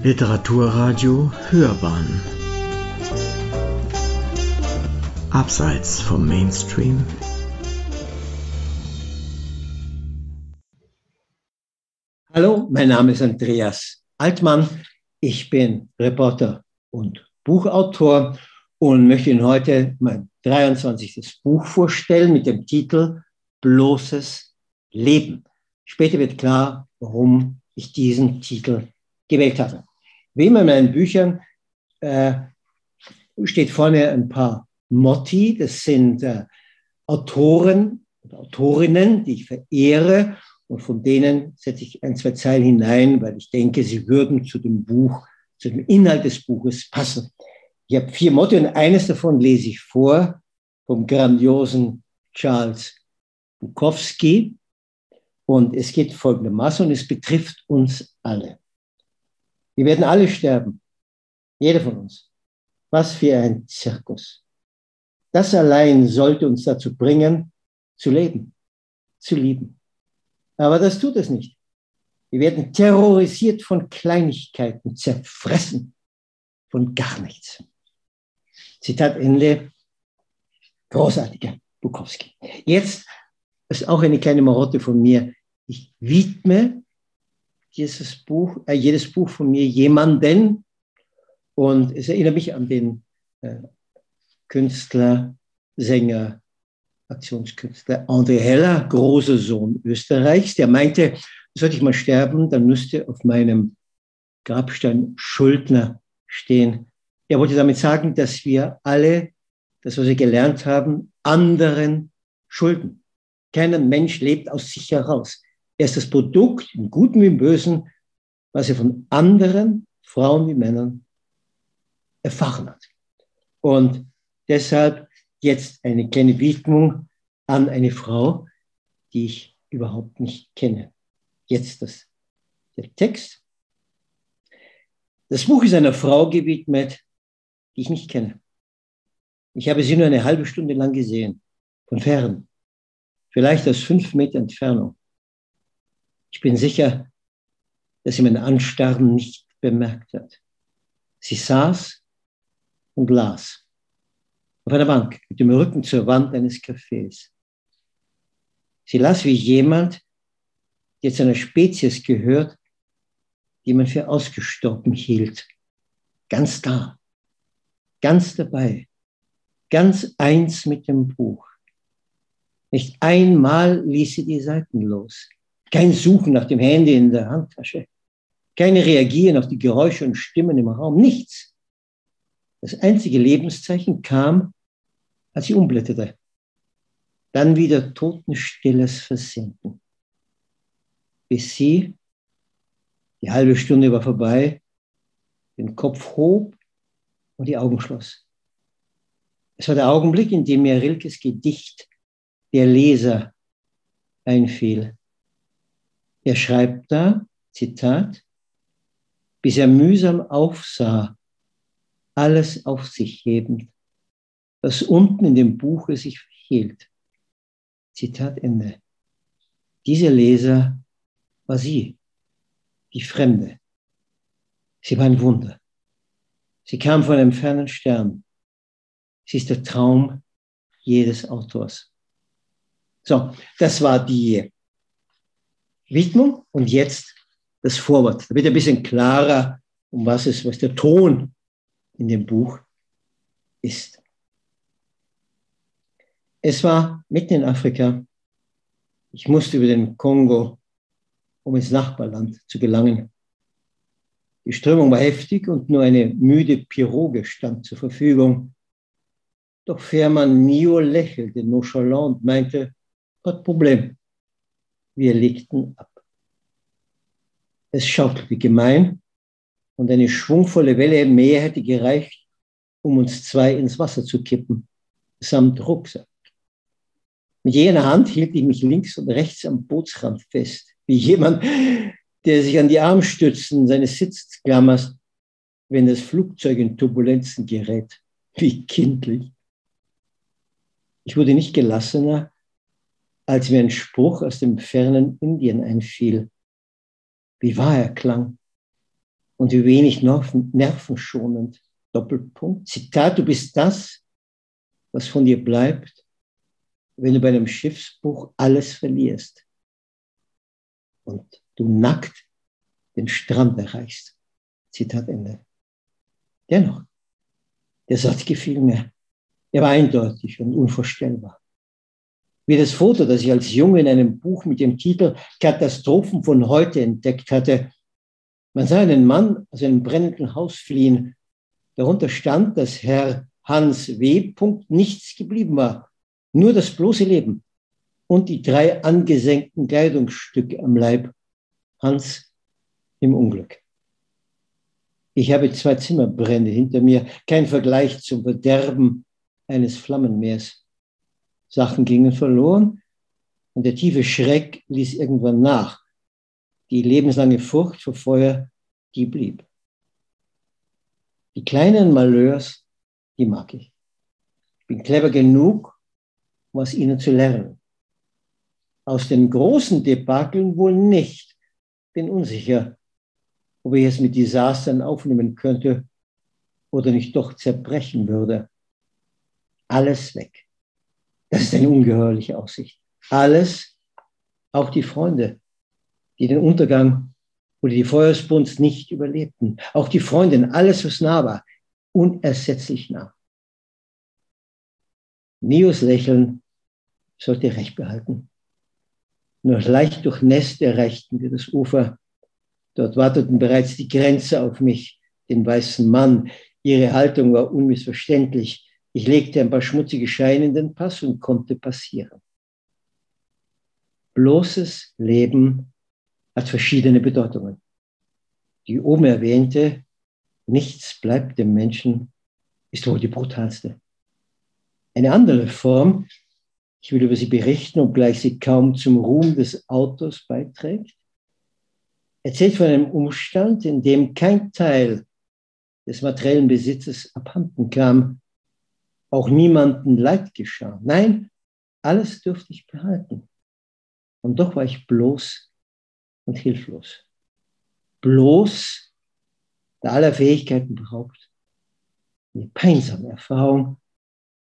Literaturradio Hörbahn Abseits vom Mainstream Hallo, mein Name ist Andreas Altmann. Ich bin Reporter und Buchautor und möchte Ihnen heute mein 23. Buch vorstellen mit dem Titel Bloßes Leben. Später wird klar, warum ich diesen Titel gewählt habe. Wie immer in meinen Büchern äh, steht vorne ein paar Motti. Das sind äh, Autoren und Autorinnen, die ich verehre. Und von denen setze ich ein, zwei Zeilen hinein, weil ich denke, sie würden zu dem Buch, zu dem Inhalt des Buches passen. Ich habe vier Motti und eines davon lese ich vor vom grandiosen Charles Bukowski. Und es geht folgendermaßen und es betrifft uns alle. Wir werden alle sterben. Jeder von uns. Was für ein Zirkus. Das allein sollte uns dazu bringen, zu leben, zu lieben. Aber das tut es nicht. Wir werden terrorisiert von Kleinigkeiten, zerfressen von gar nichts. Zitat Ende. Großartiger Bukowski. Jetzt ist auch eine kleine Marotte von mir. Ich widme dieses Buch, äh, jedes Buch von mir jemanden. Und es erinnert mich an den äh, Künstler, Sänger, Aktionskünstler André Heller, großer Sohn Österreichs, der meinte, sollte ich mal sterben, dann müsste auf meinem Grabstein Schuldner stehen. Er wollte damit sagen, dass wir alle, das, was wir gelernt haben, anderen schulden. Keiner Mensch lebt aus sich heraus. Er ist das Produkt, im Guten wie im Bösen, was er von anderen Frauen wie Männern erfahren hat. Und deshalb jetzt eine kleine Widmung an eine Frau, die ich überhaupt nicht kenne. Jetzt das, der Text. Das Buch ist einer Frau gewidmet, die ich nicht kenne. Ich habe sie nur eine halbe Stunde lang gesehen, von fern, vielleicht aus fünf Meter Entfernung. Ich bin sicher, dass sie mein Anstarren nicht bemerkt hat. Sie saß und las auf einer Bank mit dem Rücken zur Wand eines Cafés. Sie las wie jemand, der zu einer Spezies gehört, die man für ausgestorben hielt. Ganz da, ganz dabei, ganz eins mit dem Buch. Nicht einmal ließ sie die Seiten los. Kein Suchen nach dem Handy in der Handtasche. Keine Reagieren auf die Geräusche und Stimmen im Raum. Nichts. Das einzige Lebenszeichen kam, als sie umblätterte. Dann wieder totenstilles Versinken. Bis sie, die halbe Stunde war vorbei, den Kopf hob und die Augen schloss. Es war der Augenblick, in dem mir Rilkes Gedicht Der Leser einfiel. Er schreibt da, Zitat, bis er mühsam aufsah, alles auf sich hebend, was unten in dem Buche sich hielt. Zitat Ende. Dieser Leser war sie, die Fremde. Sie war ein Wunder. Sie kam von einem fernen Stern. Sie ist der Traum jedes Autors. So, das war die Widmung und jetzt das Vorwort. Da wird ein bisschen klarer, um was es, was der Ton in dem Buch ist. Es war mitten in Afrika. Ich musste über den Kongo, um ins Nachbarland zu gelangen. Die Strömung war heftig und nur eine müde Piroge stand zur Verfügung. Doch Fährmann Mio lächelte nonchalant und meinte, kein Problem, wir legten ab. Es schaukelte gemein und eine schwungvolle Welle im Meer hätte gereicht, um uns zwei ins Wasser zu kippen, samt Rucksack. Mit jener Hand hielt ich mich links und rechts am Bootsrand fest, wie jemand, der sich an die Armstützen seines Sitzes klammert, wenn das Flugzeug in Turbulenzen gerät. Wie kindlich. Ich wurde nicht gelassener, als mir ein Spruch aus dem fernen Indien einfiel. Wie wahr er klang. und wie wenig nervenschonend. Doppelpunkt. Zitat, du bist das, was von dir bleibt, wenn du bei einem Schiffsbruch alles verlierst und du nackt den Strand erreichst. Zitat Ende. Dennoch, der Satz gefiel mir. Er war eindeutig und unvorstellbar. Wie das Foto, das ich als Junge in einem Buch mit dem Titel Katastrophen von heute entdeckt hatte. Man sah einen Mann aus einem brennenden Haus fliehen. Darunter stand, dass Herr Hans W. nichts geblieben war, nur das bloße Leben und die drei angesenkten Kleidungsstücke am Leib. Hans im Unglück. Ich habe zwei Zimmerbrände hinter mir, kein Vergleich zum Verderben eines Flammenmeers. Sachen gingen verloren und der tiefe Schreck ließ irgendwann nach. Die lebenslange Furcht vor Feuer, die blieb. Die kleinen Malheurs, die mag ich. Ich bin clever genug, um aus ihnen zu lernen. Aus den großen Debakeln wohl nicht. Bin unsicher, ob ich es mit Desastern aufnehmen könnte oder nicht doch zerbrechen würde. Alles weg. Das ist eine ungeheuerliche Aussicht. Alles, auch die Freunde, die den Untergang oder die Feuersbrunst nicht überlebten. Auch die Freundin, alles, was nah war, unersetzlich nah. Nios Lächeln sollte Recht behalten. Nur leicht durchnässt erreichten wir das Ufer Dort warteten bereits die Grenze auf mich, den weißen Mann. Ihre Haltung war unmissverständlich. Ich legte ein paar schmutzige Scheine in den Pass und konnte passieren. Bloßes Leben hat verschiedene Bedeutungen. Die oben erwähnte, nichts bleibt dem Menschen, ist wohl die brutalste. Eine andere Form, ich will über sie berichten, obgleich sie kaum zum Ruhm des Autors beiträgt, erzählt von einem Umstand, in dem kein Teil des materiellen Besitzes abhanden kam, auch niemanden Leid geschah. Nein, alles durfte ich behalten. Und doch war ich bloß und hilflos. Bloß, der aller Fähigkeiten beraubt. Eine peinsame Erfahrung,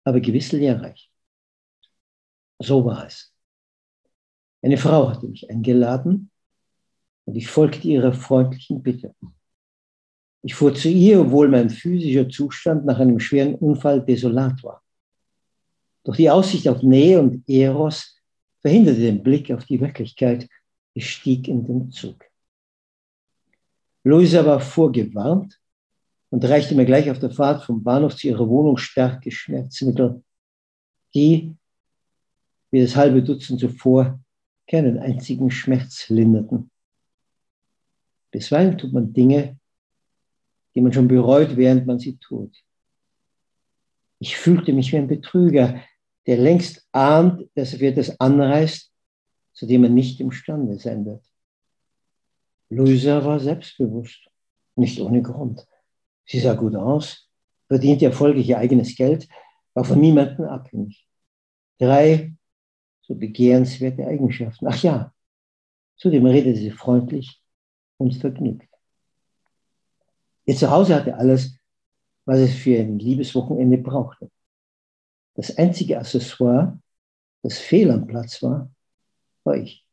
aber gewiss lehrreich. So war es. Eine Frau hatte mich eingeladen, und ich folgte ihrer freundlichen Bitte. Ich fuhr zu ihr, obwohl mein physischer Zustand nach einem schweren Unfall desolat war. Doch die Aussicht auf Nähe und Eros verhinderte den Blick auf die Wirklichkeit. Ich stieg in den Zug. Luisa war vorgewarnt und reichte mir gleich auf der Fahrt vom Bahnhof zu ihrer Wohnung starke Schmerzmittel, die, wie das halbe Dutzend zuvor, keinen einzigen Schmerz linderten. Bisweilen tut man Dinge, die man schon bereut, während man sie tut. Ich fühlte mich wie ein Betrüger, der längst ahnt, dass er für etwas anreißt, zu dem er nicht imstande sein wird. Luisa war selbstbewusst, nicht ohne Grund. Sie sah gut aus, verdiente erfolgreich ihr eigenes Geld, war von niemandem abhängig. Drei so begehrenswerte Eigenschaften. Ach ja, zudem redete sie freundlich und vergnügt. Ihr Zuhause hatte alles, was es für ein Liebeswochenende brauchte. Das einzige Accessoire, das fehl am Platz war, war ich.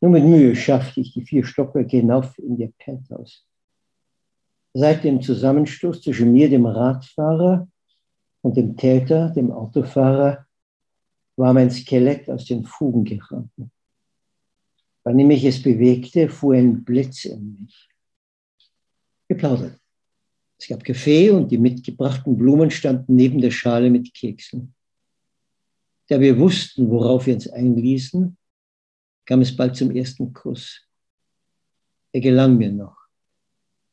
Nur mit Mühe schaffte ich die vier Stockwerke hinauf in ihr Penthouse. Seit dem Zusammenstoß zwischen mir, dem Radfahrer, und dem Täter, dem Autofahrer, war mein Skelett aus den Fugen geraten. Wann ich es bewegte, fuhr ein Blitz in mich. Geplaudert. Es gab Kaffee und die mitgebrachten Blumen standen neben der Schale mit Keksen. Da wir wussten, worauf wir uns einließen, kam es bald zum ersten Kuss. Er gelang mir noch.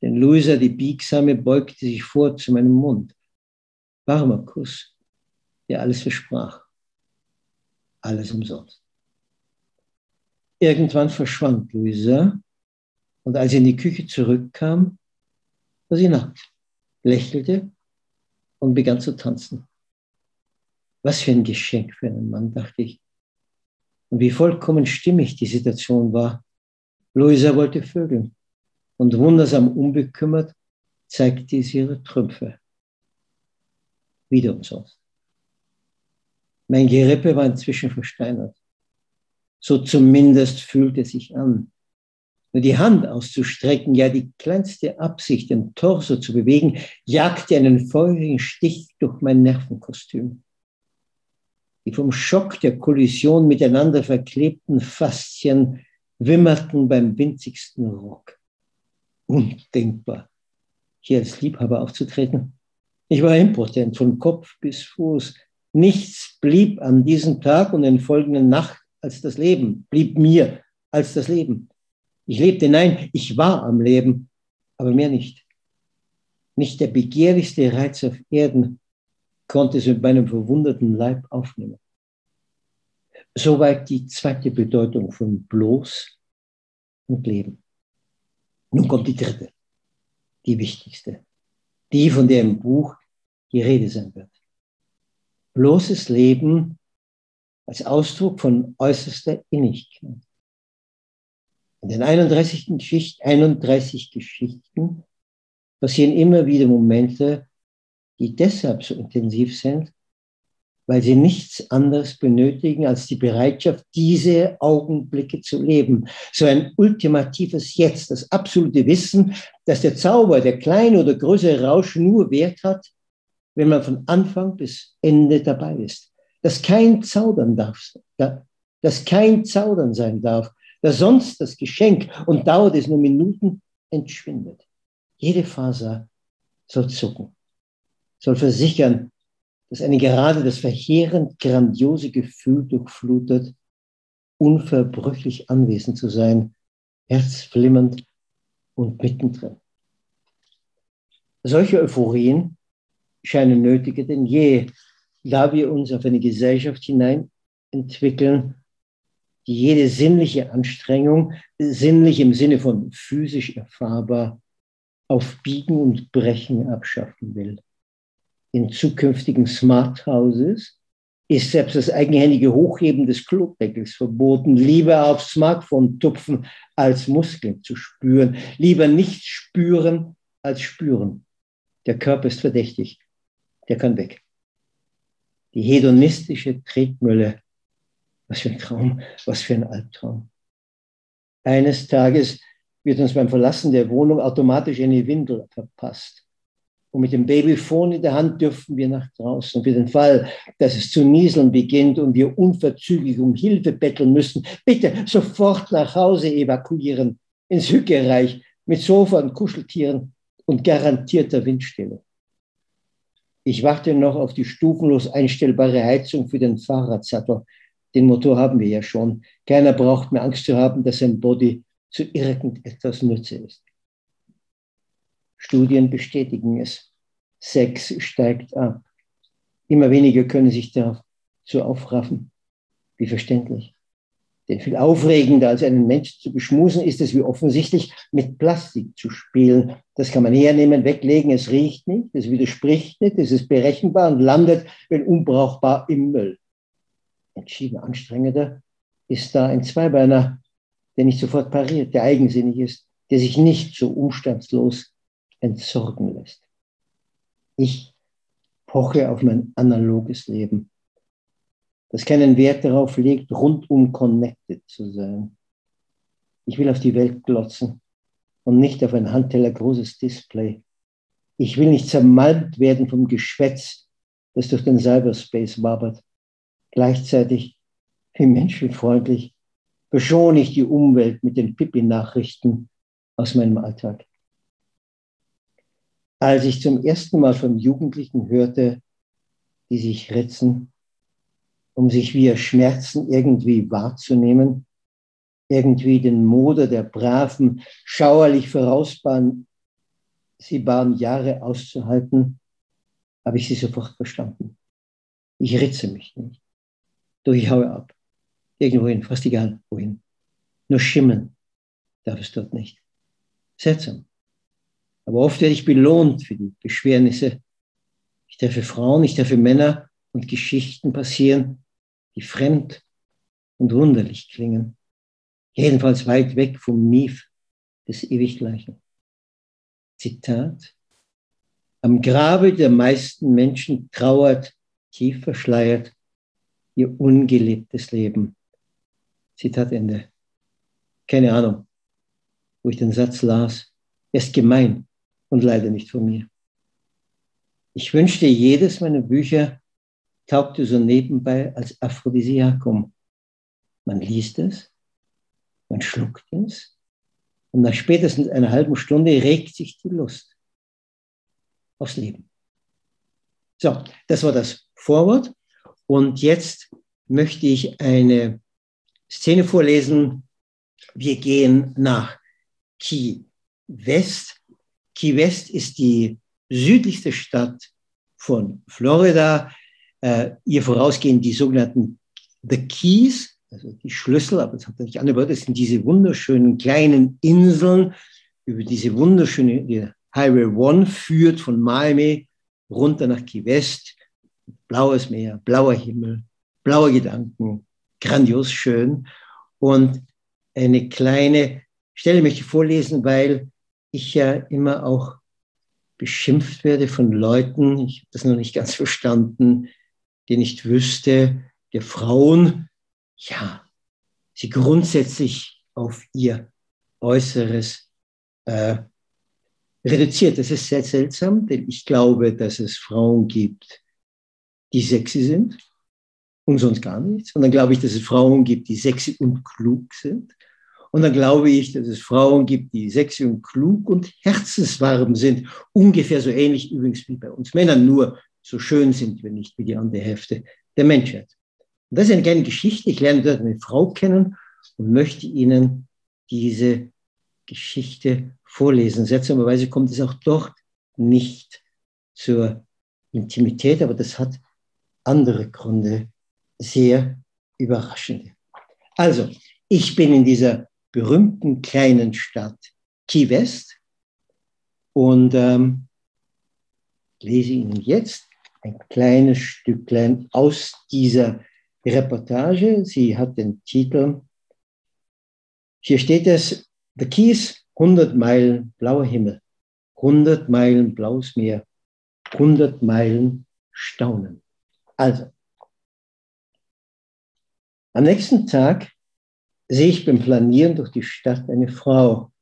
Denn Luisa, die Biegsame, beugte sich vor zu meinem Mund. Warmer Kuss, der alles versprach. Alles umsonst. Irgendwann verschwand Luisa und als sie in die Küche zurückkam, war sie nackt, lächelte und begann zu tanzen. Was für ein Geschenk für einen Mann, dachte ich. Und wie vollkommen stimmig die Situation war. Luisa wollte vögeln. und wundersam unbekümmert zeigte sie ihre Trümpfe. Wieder umsonst. Mein Gerippe war inzwischen versteinert. So zumindest fühlte es sich an. Nur die Hand auszustrecken, ja die kleinste Absicht, den Torso zu bewegen, jagte einen feurigen Stich durch mein Nervenkostüm. Die vom Schock der Kollision miteinander verklebten Faszien wimmerten beim winzigsten Ruck. Undenkbar, hier als Liebhaber aufzutreten. Ich war impotent von Kopf bis Fuß. Nichts blieb an diesem Tag und in folgenden Nacht als das Leben, blieb mir als das Leben. Ich lebte, nein, ich war am Leben, aber mehr nicht. Nicht der begehrlichste Reiz auf Erden konnte es mit meinem verwunderten Leib aufnehmen. Soweit die zweite Bedeutung von bloß und Leben. Nun kommt die dritte, die wichtigste, die, von der im Buch die Rede sein wird. Bloßes Leben als Ausdruck von äußerster Innigkeit. In den 31 Geschichten, 31 Geschichten passieren immer wieder Momente, die deshalb so intensiv sind, weil sie nichts anderes benötigen als die Bereitschaft, diese Augenblicke zu leben. So ein ultimatives Jetzt, das absolute Wissen, dass der Zauber, der kleine oder größere Rausch nur Wert hat, wenn man von Anfang bis Ende dabei ist. Dass kein Zaudern darf, dass kein Zaudern sein darf, da sonst das Geschenk und dauert es nur Minuten, entschwindet. Jede Faser soll zucken, soll versichern, dass eine gerade das verheerend grandiose Gefühl durchflutet, unverbrüchlich anwesend zu sein, herzflimmernd und mittendrin. Solche Euphorien scheinen nötiger denn je, da wir uns auf eine Gesellschaft hinein entwickeln, die jede sinnliche Anstrengung, sinnlich im Sinne von physisch erfahrbar, auf Biegen und Brechen abschaffen will. In zukünftigen Smart Houses ist selbst das eigenhändige Hochheben des Klodeckels verboten. Lieber aufs Smartphone tupfen, als Muskeln zu spüren. Lieber nicht spüren, als spüren. Der Körper ist verdächtig. Der kann weg. Die hedonistische Tretmülle was für ein Traum, was für ein Albtraum. Eines Tages wird uns beim Verlassen der Wohnung automatisch eine Windel verpasst. Und mit dem Babyphone in der Hand dürfen wir nach draußen. Für den Fall, dass es zu nieseln beginnt und wir unverzüglich um Hilfe betteln müssen, bitte sofort nach Hause evakuieren, ins Hückereich mit Sofa und Kuscheltieren und garantierter Windstille. Ich warte noch auf die stufenlos einstellbare Heizung für den Fahrradsattel, den Motor haben wir ja schon. Keiner braucht mehr Angst zu haben, dass sein Body zu irgendetwas Nütze ist. Studien bestätigen es. Sex steigt ab. Immer weniger können sich dazu aufraffen. Wie verständlich. Denn viel aufregender als einen Menschen zu beschmusen, ist es wie offensichtlich mit Plastik zu spielen. Das kann man hernehmen, weglegen, es riecht nicht, es widerspricht nicht, es ist berechenbar und landet, wenn unbrauchbar, im Müll entschieden anstrengender ist da ein Zweibeiner, der nicht sofort pariert, der eigensinnig ist, der sich nicht so umstandslos entsorgen lässt. Ich poche auf mein analoges Leben, das keinen Wert darauf legt, rundum connected zu sein. Ich will auf die Welt glotzen und nicht auf ein Handteller großes Display. Ich will nicht zermalmt werden vom Geschwätz, das durch den Cyberspace wabert. Gleichzeitig, wie menschenfreundlich, verschone ich die Umwelt mit den Pippi-Nachrichten aus meinem Alltag. Als ich zum ersten Mal von Jugendlichen hörte, die sich ritzen, um sich via Schmerzen irgendwie wahrzunehmen, irgendwie den Moder der braven, schauerlich waren Jahre auszuhalten, habe ich sie sofort verstanden. Ich ritze mich nicht. Doch ich haue ab. Irgendwohin, fast egal wohin. Nur schimmeln darf es dort nicht. Seltsam. Aber oft werde ich belohnt für die Beschwernisse. Ich treffe Frauen, ich treffe Männer und Geschichten passieren, die fremd und wunderlich klingen. Jedenfalls weit weg vom Mief des Ewiggleichen. Zitat, am Grabe der meisten Menschen trauert, tief verschleiert, ihr ungelebtes Leben. Zitat Ende. Keine Ahnung, wo ich den Satz las. Er ist gemein und leider nicht von mir. Ich wünschte, jedes meiner Bücher taugte so nebenbei als Aphrodisiakum. Man liest es, man schluckt es und nach spätestens einer halben Stunde regt sich die Lust aufs Leben. So, das war das Vorwort. Und jetzt möchte ich eine Szene vorlesen. Wir gehen nach Key West. Key West ist die südlichste Stadt von Florida. Äh, ihr vorausgehen die sogenannten The Keys, also die Schlüssel, aber das hat er nicht angehört, das sind diese wunderschönen kleinen Inseln, über diese wunderschöne die Highway One führt von Miami runter nach Key West. Blaues Meer, blauer Himmel, blaue Gedanken, grandios schön. Und eine kleine Stelle möchte ich vorlesen, weil ich ja immer auch beschimpft werde von Leuten, ich habe das noch nicht ganz verstanden, die nicht wüsste, der Frauen, ja, sie grundsätzlich auf ihr Äußeres äh, reduziert. Das ist sehr seltsam, denn ich glaube, dass es Frauen gibt, die sexy sind und sonst gar nichts. Und dann glaube ich, dass es Frauen gibt, die sexy und klug sind. Und dann glaube ich, dass es Frauen gibt, die sexy und klug und herzenswarm sind. Ungefähr so ähnlich übrigens wie bei uns Männern, nur so schön sind wir nicht wie die andere Hälfte der Menschheit. Und das ist eine kleine Geschichte. Ich lerne dort eine Frau kennen und möchte Ihnen diese Geschichte vorlesen. Seltsamerweise kommt es auch dort nicht zur Intimität, aber das hat andere Gründe, sehr überraschende. Also, ich bin in dieser berühmten kleinen Stadt Key West und ähm, lese Ihnen jetzt ein kleines Stücklein aus dieser Reportage. Sie hat den Titel, hier steht es, The Keys, 100 Meilen blauer Himmel, 100 Meilen blaues Meer, 100 Meilen Staunen. Also, am nächsten Tag sehe ich beim Planieren durch die Stadt eine Frau,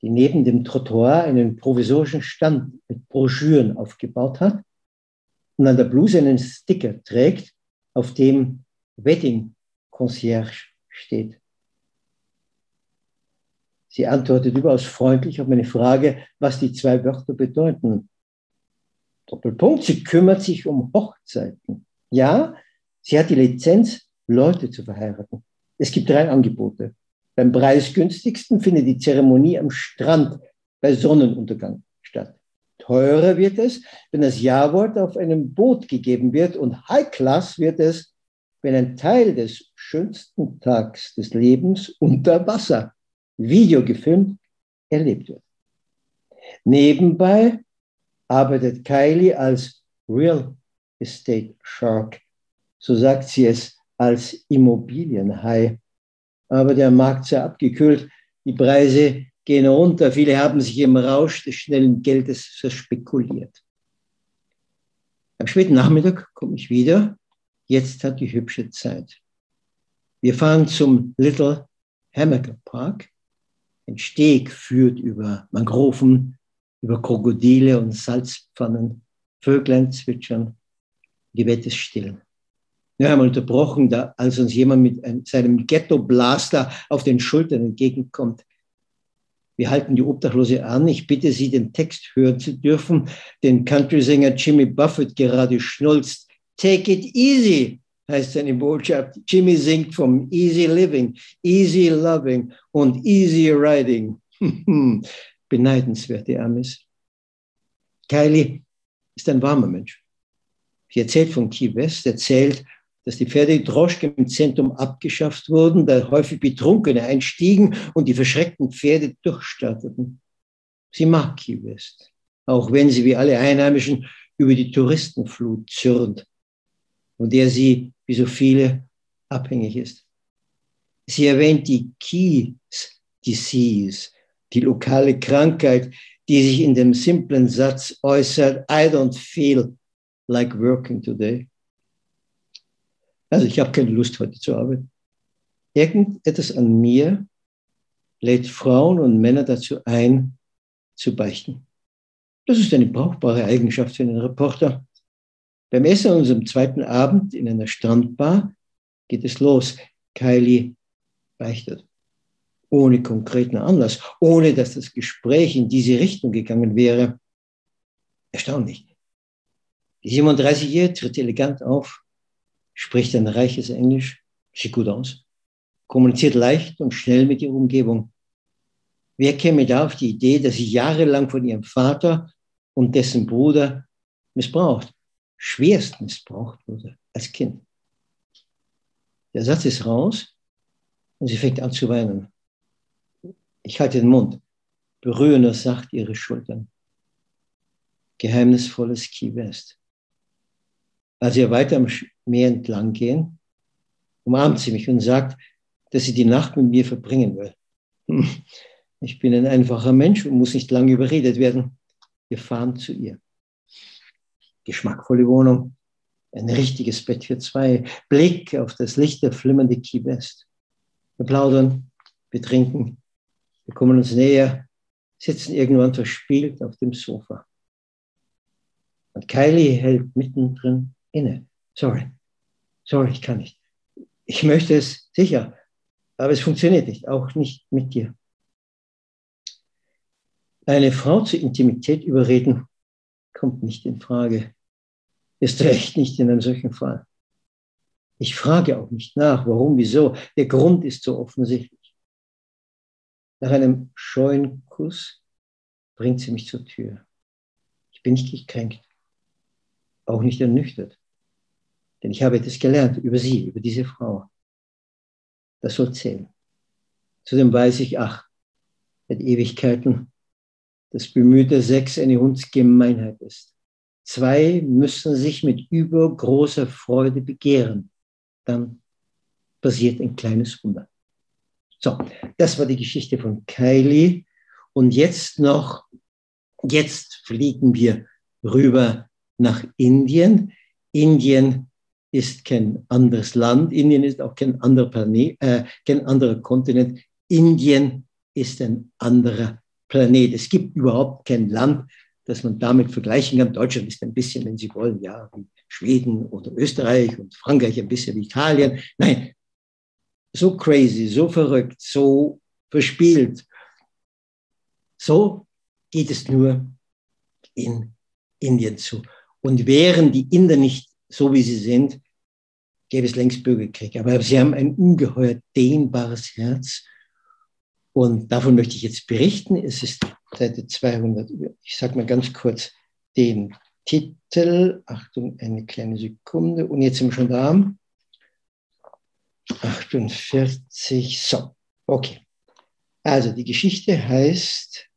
die neben dem Trottoir einen provisorischen Stand mit Broschüren aufgebaut hat und an der Bluse einen Sticker trägt, auf dem Wedding Concierge steht. Sie antwortet überaus freundlich auf meine Frage, was die zwei Wörter bedeuten. Doppelpunkt, sie kümmert sich um Hochzeiten. Ja, sie hat die Lizenz, Leute zu verheiraten. Es gibt drei Angebote. Beim preisgünstigsten findet die Zeremonie am Strand bei Sonnenuntergang statt. Teurer wird es, wenn das Ja-Wort auf einem Boot gegeben wird und High Class wird es, wenn ein Teil des schönsten Tags des Lebens unter Wasser, Video gefilmt, erlebt wird. Nebenbei arbeitet Kylie als Real Estate Shark, so sagt sie es als Immobilienhai. Aber der Markt sei abgekühlt, die Preise gehen runter, viele haben sich im Rausch des schnellen Geldes verspekuliert. Am späten Nachmittag komme ich wieder. Jetzt hat die hübsche Zeit. Wir fahren zum Little Hammock Park. Ein Steg führt über Mangroven, über Krokodile und Salzpfannen. Vöglein zwitschern. Welt ist still. Wir haben unterbrochen, da, als uns jemand mit einem, seinem Ghetto-Blaster auf den Schultern entgegenkommt. Wir halten die Obdachlose an. Ich bitte Sie, den Text hören zu dürfen, den Country-Sänger Jimmy Buffett gerade schnulzt. Take it easy, heißt seine Botschaft. Jimmy singt vom Easy Living, Easy Loving und Easy Riding. Beneidenswerte Amis. Kylie ist ein warmer Mensch. Sie erzählt von Key West, erzählt dass die Pferdedroschken im Zentrum abgeschafft wurden, da häufig Betrunkene einstiegen und die verschreckten Pferde durchstarteten. Sie mag Key West, auch wenn sie wie alle Einheimischen über die Touristenflut zürnt, von der sie, wie so viele, abhängig ist. Sie erwähnt die Keys Disease, die lokale Krankheit, die sich in dem simplen Satz äußert, I don't feel like working today. Also ich habe keine Lust heute zu arbeiten. Irgendetwas an mir lädt Frauen und Männer dazu ein, zu beichten. Das ist eine brauchbare Eigenschaft für einen Reporter. Beim Essen an unserem zweiten Abend in einer Strandbar geht es los. Kylie beichtet. Ohne konkreten Anlass, ohne dass das Gespräch in diese Richtung gegangen wäre. Erstaunlich. Die 37-Jährige tritt elegant auf, spricht ein reiches Englisch, sieht gut aus, kommuniziert leicht und schnell mit ihrer Umgebung. Wer käme da auf die Idee, dass sie jahrelang von ihrem Vater und dessen Bruder missbraucht, schwerst missbraucht wurde als Kind? Der Satz ist raus und sie fängt an zu weinen. Ich halte den Mund, berühre nur sacht ihre Schultern. Geheimnisvolles Key West. Als wir weiter am Meer entlang gehen, umarmt sie mich und sagt, dass sie die Nacht mit mir verbringen will. Ich bin ein einfacher Mensch und muss nicht lange überredet werden. Wir fahren zu ihr. Geschmackvolle Wohnung, ein richtiges Bett für zwei, Blick auf das Licht der flimmernde Key West. Wir plaudern, wir trinken, wir kommen uns näher, sitzen irgendwann verspielt auf dem Sofa. Und Kylie hält mittendrin inne. Sorry, sorry, ich kann nicht. Ich möchte es sicher, aber es funktioniert nicht, auch nicht mit dir. Eine Frau zur Intimität überreden, kommt nicht in Frage. Ist recht nicht in einem solchen Fall. Ich frage auch nicht nach, warum, wieso. Der Grund ist so offensichtlich. Nach einem scheuen Kuss bringt sie mich zur Tür. Ich bin nicht gekränkt, auch nicht ernüchtert. Denn ich habe etwas gelernt über sie, über diese Frau. Das soll zählen. Zudem weiß ich, ach, seit Ewigkeiten, dass bemühter Sex eine Hundsgemeinheit ist. Zwei müssen sich mit übergroßer Freude begehren. Dann passiert ein kleines Wunder. So, das war die Geschichte von Kylie. Und jetzt noch, jetzt fliegen wir rüber nach Indien. Indien ist kein anderes Land. Indien ist auch kein anderer Planet, äh, kein anderer Kontinent. Indien ist ein anderer Planet. Es gibt überhaupt kein Land, das man damit vergleichen kann. Deutschland ist ein bisschen, wenn Sie wollen, ja, wie Schweden oder Österreich und Frankreich ein bisschen wie Italien. Nein, so crazy, so verrückt, so verspielt. So geht es nur in Indien zu. Und wären die Inder nicht so, wie sie sind, gäbe es längst Bürgerkrieg. Aber sie haben ein ungeheuer dehnbares Herz und davon möchte ich jetzt berichten. Es ist Seite 200. Ich sage mal ganz kurz den Titel. Achtung, eine kleine Sekunde. Und jetzt sind wir schon da. 48. So, okay. Also die Geschichte heißt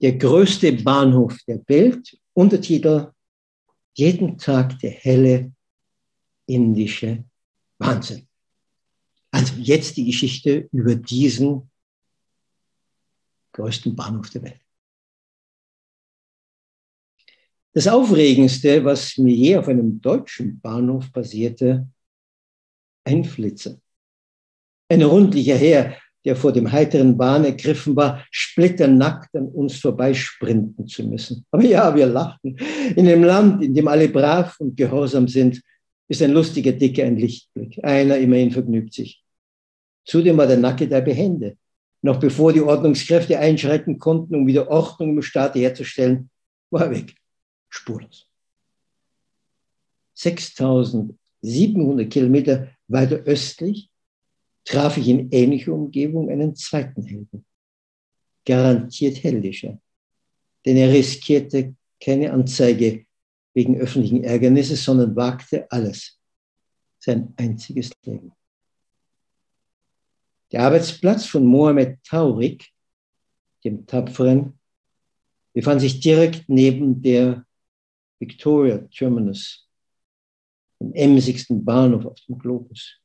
Der größte Bahnhof der Welt. Untertitel Jeden Tag der helle indische Wahnsinn. Also jetzt die Geschichte über diesen größten Bahnhof der Welt. Das Aufregendste, was mir je auf einem deutschen Bahnhof passierte, ein Flitzer. Ein rundlicher Herr, der vor dem heiteren Bahn ergriffen war, splitternackt an uns vorbeisprinten zu müssen. Aber ja, wir lachten. In einem Land, in dem alle brav und gehorsam sind, ist ein lustiger Dicker ein Lichtblick. Einer immerhin vergnügt sich. Zudem war der Nacke da behende. Noch bevor die Ordnungskräfte einschreiten konnten, um wieder Ordnung im Staat herzustellen, war er weg. Spurlos. 6700 Kilometer weiter östlich traf ich in ähnlicher Umgebung einen zweiten Helden. Garantiert heldischer. Denn er riskierte keine Anzeige wegen öffentlichen Ärgernisses, sondern wagte alles. Sein einziges Leben. Der Arbeitsplatz von Mohammed Taurik, dem Tapferen, befand sich direkt neben der Victoria Terminus, dem emsigsten Bahnhof auf dem Globus,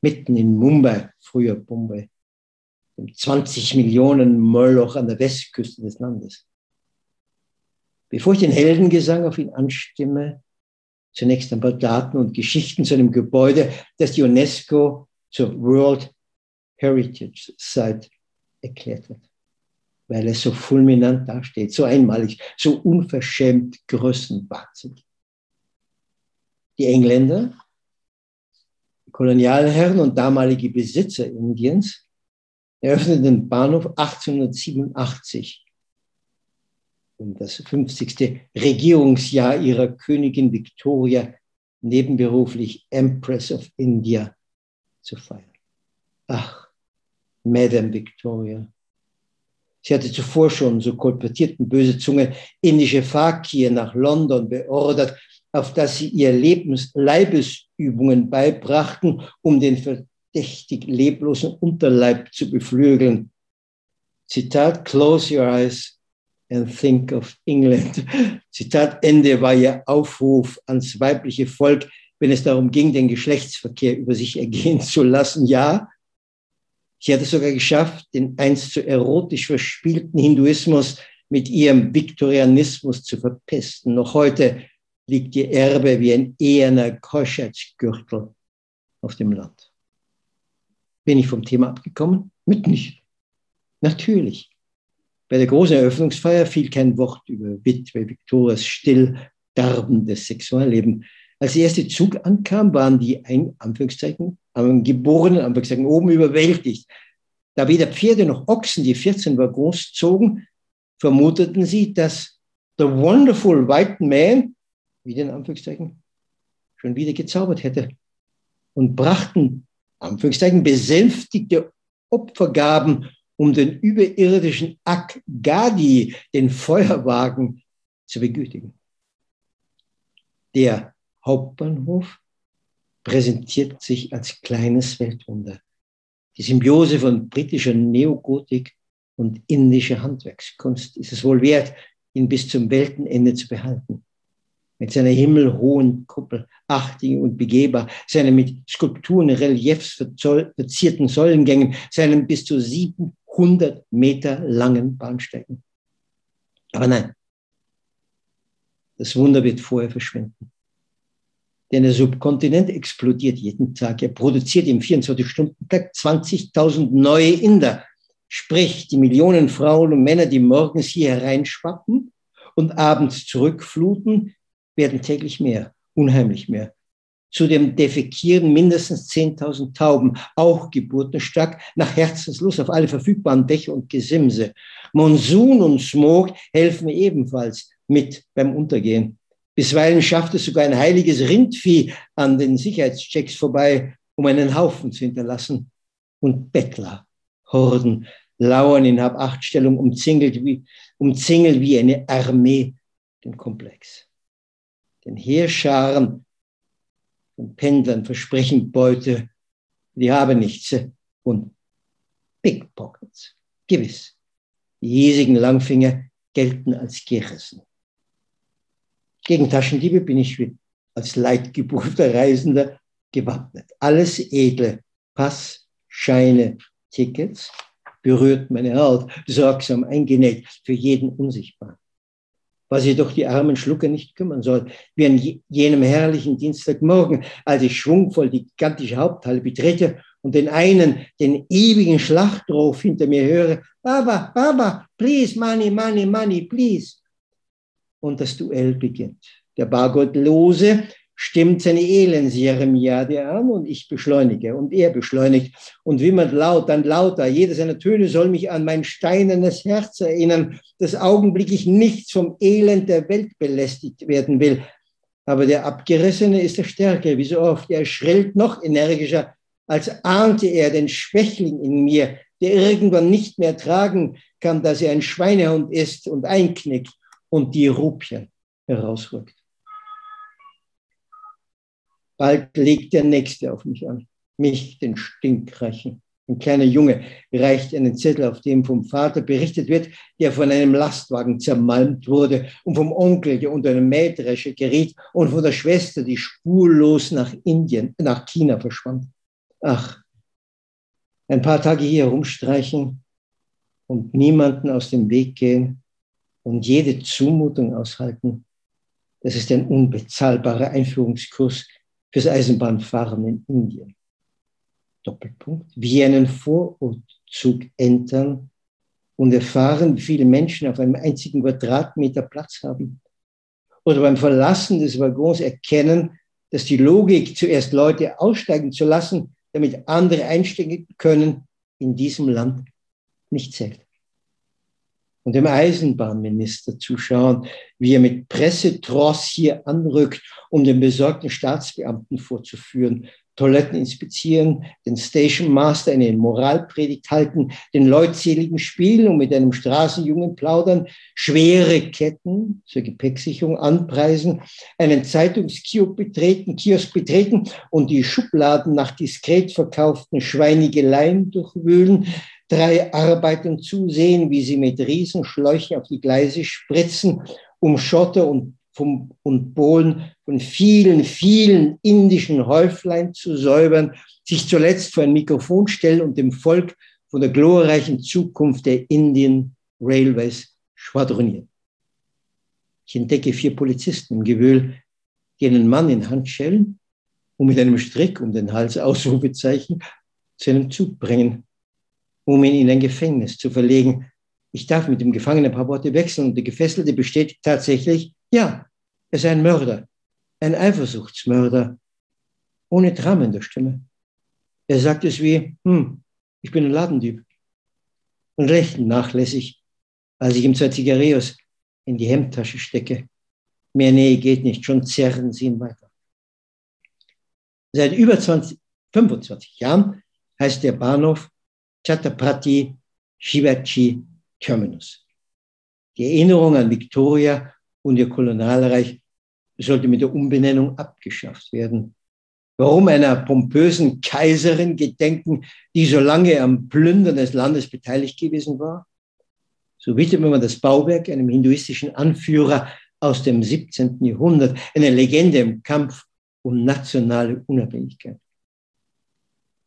mitten in Mumbai, früher Bombay, dem 20 Millionen Moloch an der Westküste des Landes. Bevor ich den Heldengesang auf ihn anstimme, zunächst ein paar Daten und Geschichten zu einem Gebäude, das die UNESCO zur World Heritage Site erklärt hat, weil es so fulminant dasteht, so einmalig, so unverschämt größenwahnsinnig. Die Engländer, Kolonialherren und damalige Besitzer Indiens eröffneten den Bahnhof 1887 um das 50. Regierungsjahr ihrer Königin Victoria nebenberuflich Empress of India zu feiern. Ach, Madame Victoria. Sie hatte zuvor schon, so kolportierten böse Zunge, indische Fakir nach London beordert, auf dass sie ihr Lebens Leibesübungen beibrachten, um den verdächtig leblosen Unterleib zu beflügeln. Zitat, close your eyes and think of England. Zitat Ende war ihr Aufruf ans weibliche Volk, wenn es darum ging, den Geschlechtsverkehr über sich ergehen zu lassen. Ja, sie hat es sogar geschafft, den einst so erotisch verspielten Hinduismus mit ihrem Viktorianismus zu verpesten. Noch heute liegt ihr Erbe wie ein eherner Keuschheitsgürtel auf dem Land. Bin ich vom Thema abgekommen? Mit nicht. Natürlich. Bei der großen Eröffnungsfeier fiel kein Wort über Witwe Viktorias still darbendes Sexualleben. Als der erste Zug ankam, waren die ein, Anführungszeichen, Geborenen, Anführungszeichen, oben überwältigt. Da weder Pferde noch Ochsen die 14 Waggons zogen, vermuteten sie, dass the wonderful white man, wie den Anführungszeichen, schon wieder gezaubert hätte und brachten Anführungszeichen, besänftigte Opfergaben, um den überirdischen Akgadi, den Feuerwagen, zu begütigen. Der Hauptbahnhof präsentiert sich als kleines Weltwunder. Die Symbiose von britischer Neogotik und indischer Handwerkskunst ist es wohl wert, ihn bis zum Weltenende zu behalten mit seiner himmelhohen Kuppel, achtig und begehbar, seinen mit Skulpturen, Reliefs verzierten Säulengängen, seinen bis zu 700 Meter langen Bahnsteigen. Aber nein, das Wunder wird vorher verschwinden. Denn der Subkontinent explodiert jeden Tag. Er produziert im 24-Stunden-Tag 20.000 neue Inder. Sprich, die Millionen Frauen und Männer, die morgens hier hereinschwappen und abends zurückfluten, werden täglich mehr, unheimlich mehr. Zudem defekieren mindestens 10.000 Tauben, auch geburtenstark, nach Herzenslust auf alle verfügbaren Dächer und Gesimse. Monsun und Smog helfen ebenfalls mit beim Untergehen. Bisweilen schafft es sogar ein heiliges Rindvieh an den Sicherheitschecks vorbei, um einen Haufen zu hinterlassen. Und Bettler, Horden, lauern in Hab-Acht-Stellung, umzingelt wie, umzingelt wie eine Armee den Komplex den Heerscharen von Pendlern versprechen Beute, die haben nichts und Pickpockets. Gewiss, die hiesigen Langfinger gelten als gerissen. Gegen Taschendiebe bin ich als leidgeprüfter Reisender gewappnet. Alles edle, Pass, Scheine, Tickets berührt meine Haut, sorgsam eingenäht, für jeden unsichtbar was jedoch die armen Schlucker nicht kümmern soll, wie an jenem herrlichen Dienstagmorgen, als ich schwungvoll die gigantische Haupthalle betrete und den einen, den ewigen Schlachtruf hinter mir höre, Baba, Baba, please, money, money, money, please. Und das Duell beginnt. Der Bargottlose stimmt seine Elendsjeremiade an und ich beschleunige und er beschleunigt und wimmert laut, dann lauter. Jeder seiner Töne soll mich an mein steinernes Herz erinnern, das augenblicklich nichts vom Elend der Welt belästigt werden will. Aber der Abgerissene ist der Stärke, wie so oft. Er schrillt noch energischer, als ahnte er den Schwächling in mir, der irgendwann nicht mehr tragen kann, dass er ein Schweinehund ist und einknickt und die Rupien herausrückt. Bald legt der Nächste auf mich an, mich, den Stinkreichen. Ein kleiner Junge reicht einen Zettel, auf dem vom Vater berichtet wird, der von einem Lastwagen zermalmt wurde und vom Onkel, der unter eine Mähdresche geriet und von der Schwester, die spurlos nach Indien, nach China verschwand. Ach, ein paar Tage hier herumstreichen und niemanden aus dem Weg gehen und jede Zumutung aushalten, das ist ein unbezahlbarer Einführungskurs fürs Eisenbahnfahren in Indien. Doppelpunkt. Wie einen Vorortzug entern und erfahren, wie viele Menschen auf einem einzigen Quadratmeter Platz haben. Oder beim Verlassen des Waggons erkennen, dass die Logik, zuerst Leute aussteigen zu lassen, damit andere einsteigen können, in diesem Land nicht zählt. Und dem Eisenbahnminister zuschauen, wie er mit Pressetross hier anrückt, um den besorgten Staatsbeamten vorzuführen, Toiletten inspizieren, den Station Master eine Moralpredigt halten, den leutseligen spielen und mit einem Straßenjungen plaudern, schwere Ketten zur Gepäcksicherung anpreisen, einen Zeitungskiosk betreten, Kiosk betreten und die Schubladen nach diskret verkauften Schweinigeleien durchwühlen, drei Arbeitern zusehen, wie sie mit Riesenschläuchen auf die Gleise spritzen, um Schotter und vom, und Bohlen von vielen, vielen indischen Häuflein zu säubern, sich zuletzt vor ein Mikrofon stellen und dem Volk von der glorreichen Zukunft der Indian Railways schwadronieren. Ich entdecke vier Polizisten im Gewühl, die einen Mann in Handschellen und mit einem Strick um den Hals Ausrufezeichen zu einem Zug bringen, um ihn in ein Gefängnis zu verlegen. Ich darf mit dem Gefangenen ein paar Worte wechseln und der Gefesselte bestätigt tatsächlich, ja, er sei ein Mörder, ein Eifersuchtsmörder, ohne Drama in der Stimme. Er sagt es wie, hm, ich bin ein Ladendieb. Und recht nachlässig, als ich ihm zwei Zigarillos in die Hemdtasche stecke. Mehr Nähe geht nicht, schon zerren sie ihn weiter. Seit über 20, 25 Jahren heißt der Bahnhof Chhatrapati Shivaji Terminus. Die Erinnerung an Victoria und ihr Kolonialreich sollte mit der Umbenennung abgeschafft werden. Warum einer pompösen Kaiserin gedenken, die so lange am Plündern des Landes beteiligt gewesen war? So widmet man das Bauwerk einem hinduistischen Anführer aus dem 17. Jahrhundert, eine Legende im Kampf um nationale Unabhängigkeit.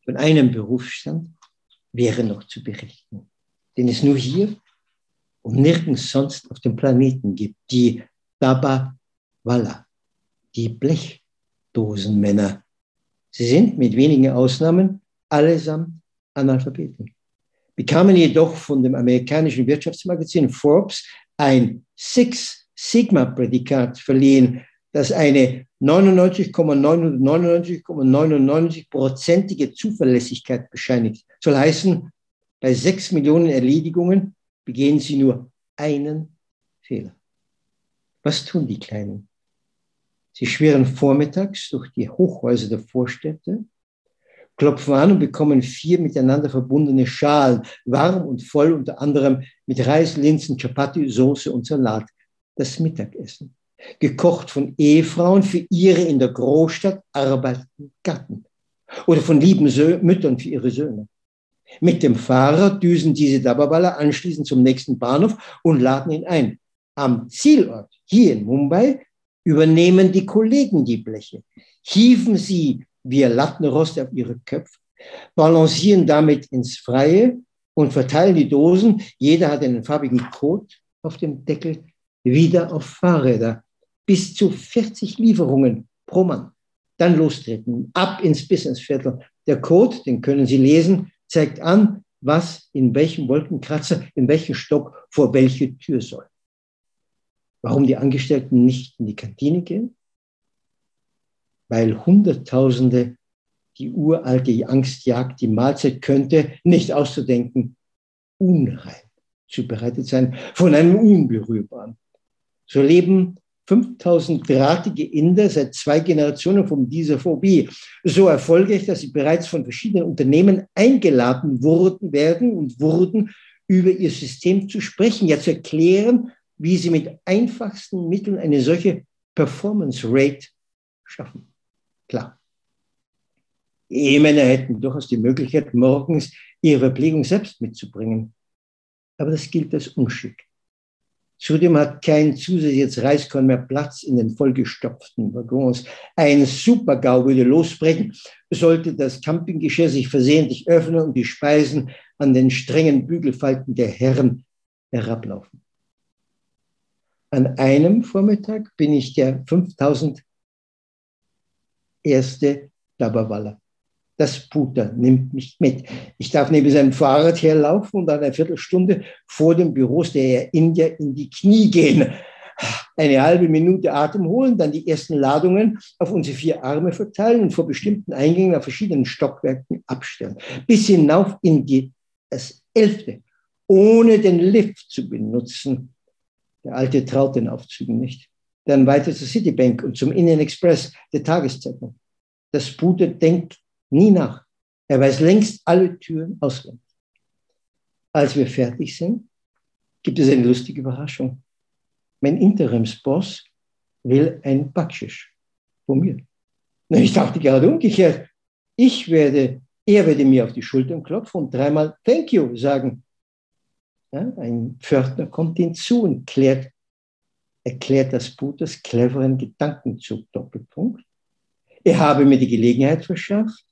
Von einem Berufsstand wäre noch zu berichten, den es nur hier und nirgends sonst auf dem Planeten gibt, die Daba Walla, die Blechdosenmänner. Sie sind mit wenigen Ausnahmen allesamt Analphabeten, bekamen jedoch von dem amerikanischen Wirtschaftsmagazin Forbes ein Six Sigma-Prädikat verliehen, das eine 99,99,99-prozentige Zuverlässigkeit bescheinigt. Soll heißen, bei sechs Millionen Erledigungen begehen sie nur einen Fehler. Was tun die Kleinen? Sie schwirren vormittags durch die Hochhäuser der Vorstädte, klopfen an und bekommen vier miteinander verbundene Schalen, warm und voll, unter anderem mit Reis, Linsen, Chapati, Soße und Salat. Das Mittagessen. Gekocht von Ehefrauen für ihre in der Großstadt arbeitenden Gatten. Oder von lieben Sö Müttern für ihre Söhne. Mit dem Fahrer düsen diese Dababala anschließend zum nächsten Bahnhof und laden ihn ein. Am Zielort, hier in Mumbai, übernehmen die Kollegen die Bleche, hieven sie wie Lattenrost auf ihre Köpfe, balancieren damit ins Freie und verteilen die Dosen. Jeder hat einen farbigen Code auf dem Deckel, wieder auf Fahrräder. Bis zu 40 Lieferungen pro Mann. Dann lostreten, ab ins Businessviertel. Der Code, den können Sie lesen, zeigt an, was in welchem Wolkenkratzer, in welchem Stock vor welche Tür soll warum die Angestellten nicht in die Kantine gehen? Weil Hunderttausende die uralte Angst jagt, die Mahlzeit könnte, nicht auszudenken, unrein zubereitet sein von einem Unberührbaren. So leben 5000 drahtige Inder seit zwei Generationen von dieser Phobie. So erfolgreich, dass sie bereits von verschiedenen Unternehmen eingeladen wurden, werden und wurden, über ihr System zu sprechen, ja zu erklären, wie sie mit einfachsten Mitteln eine solche Performance Rate schaffen. Klar. Ehemänner hätten durchaus die Möglichkeit, morgens ihre Verpflegung selbst mitzubringen. Aber das gilt als Unschick. Zudem hat kein zusätzliches Reiskorn mehr Platz in den vollgestopften Waggons. Ein Supergau würde losbrechen, sollte das Campinggeschirr sich versehentlich öffnen und die Speisen an den strengen Bügelfalten der Herren herablaufen. An einem Vormittag bin ich der 5000 erste Dabawalla. Das Puter nimmt mich mit. Ich darf neben seinem Fahrrad herlaufen und eine Viertelstunde vor dem Büros der India in die Knie gehen. Eine halbe Minute Atem holen, dann die ersten Ladungen auf unsere vier Arme verteilen und vor bestimmten Eingängen auf verschiedenen Stockwerken abstellen. Bis hinauf in die, das elfte, ohne den Lift zu benutzen. Der Alte traut den Aufzügen nicht. Dann weiter zur Citibank und zum Indian Express der Tageszeitung. Das Puter denkt nie nach. Er weiß längst alle Türen auswendig. Als wir fertig sind, gibt es eine lustige Überraschung. Mein Interimsboss will ein Backschisch von mir. Ich dachte gerade umgekehrt. Ich werde, er werde mir auf die Schultern klopfen und dreimal Thank you sagen. Ja, ein Pförtner kommt hinzu und klärt, erklärt das Butters cleveren Gedankenzug Doppelpunkt. Er habe mir die Gelegenheit verschafft,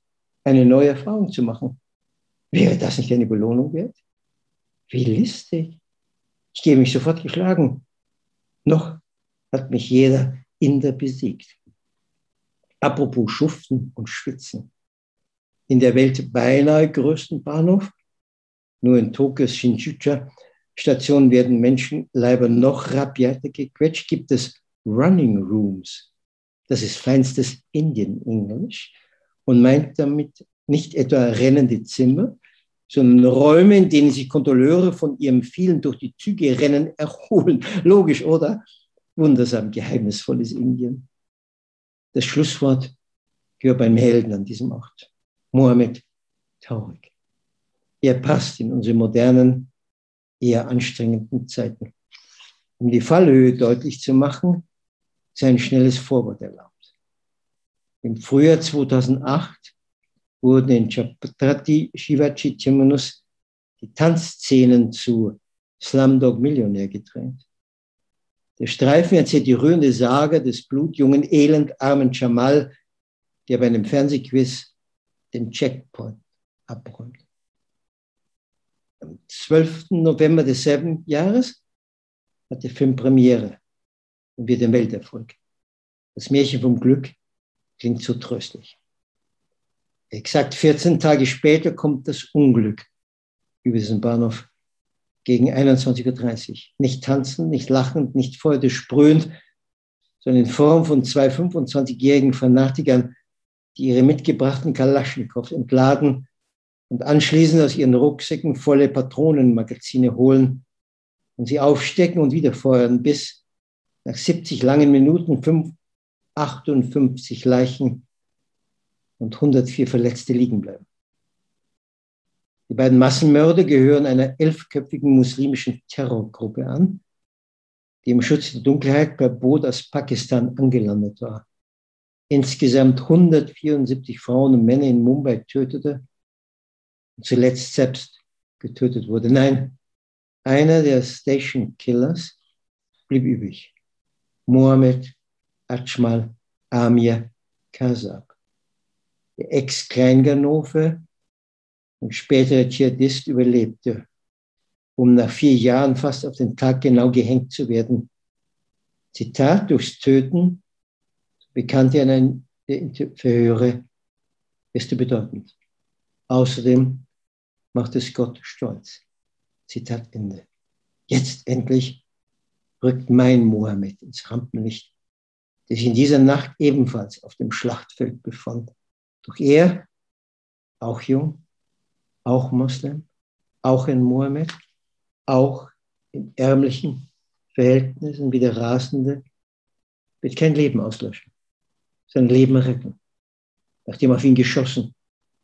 eine neue Erfahrung zu machen. Wäre das nicht eine Belohnung wert? Wie listig. Ich gehe mich sofort geschlagen. Noch hat mich jeder Inder besiegt. Apropos Schuften und Schwitzen. In der Welt beinahe größten Bahnhof, nur in Tokios Shinjucha Station werden Menschen leider noch rabiater gequetscht, gibt es Running Rooms. Das ist feinstes Indian English und meint damit nicht etwa rennende Zimmer, sondern Räume, in denen sich Kontrolleure von ihrem vielen durch die Züge rennen erholen. Logisch, oder? Wundersam geheimnisvolles Indien. Das Schlusswort gehört beim Helden an diesem Ort. Mohammed Taurik. Er passt in unsere modernen, eher anstrengenden Zeiten. Um die Fallhöhe deutlich zu machen, ist ein schnelles Vorwort erlaubt. Im Frühjahr 2008 wurden in Chhatrapati Shivaji Terminus die Tanzszenen zu Slumdog Millionär gedreht. Der Streifen erzählt die rührende Sage des blutjungen, elendarmen Jamal, der bei einem Fernsehquiz den Checkpoint abräumt. Am 12. November desselben Jahres hat der Film Premiere und wird ein Welterfolg. Das Märchen vom Glück Klingt so tröstlich. Exakt 14 Tage später kommt das Unglück über diesen Bahnhof gegen 21.30 Uhr. Nicht tanzend, nicht lachend, nicht Freude sprühend, sondern in Form von zwei 25-jährigen Fanatikern, die ihre mitgebrachten Kalaschnikows entladen und anschließend aus ihren Rucksäcken volle Patronenmagazine holen und sie aufstecken und wieder feuern, bis nach 70 langen Minuten 58 Leichen und 104 Verletzte liegen bleiben. Die beiden Massenmörder gehören einer elfköpfigen muslimischen Terrorgruppe an, die im Schutz der Dunkelheit per Boot aus Pakistan angelandet war. Insgesamt 174 Frauen und Männer in Mumbai tötete und zuletzt selbst getötet wurde. Nein, einer der Station Killers blieb übrig. Mohammed Ajmal Amir Kazak. Der Ex-Kleinganove und spätere Dschihadist überlebte, um nach vier Jahren fast auf den Tag genau gehängt zu werden. Zitat, durchs Töten bekannte er an der Verhöre, ist bedeutend. Außerdem macht es Gott stolz. Zitat Ende. Jetzt endlich rückt mein Mohammed ins Rampenlicht der sich in dieser Nacht ebenfalls auf dem Schlachtfeld befand. Doch er, auch jung, auch Moslem, auch in Mohammed, auch in ärmlichen Verhältnissen wie der Rasende, wird kein Leben auslöschen, sein Leben retten. Nachdem auf ihn geschossen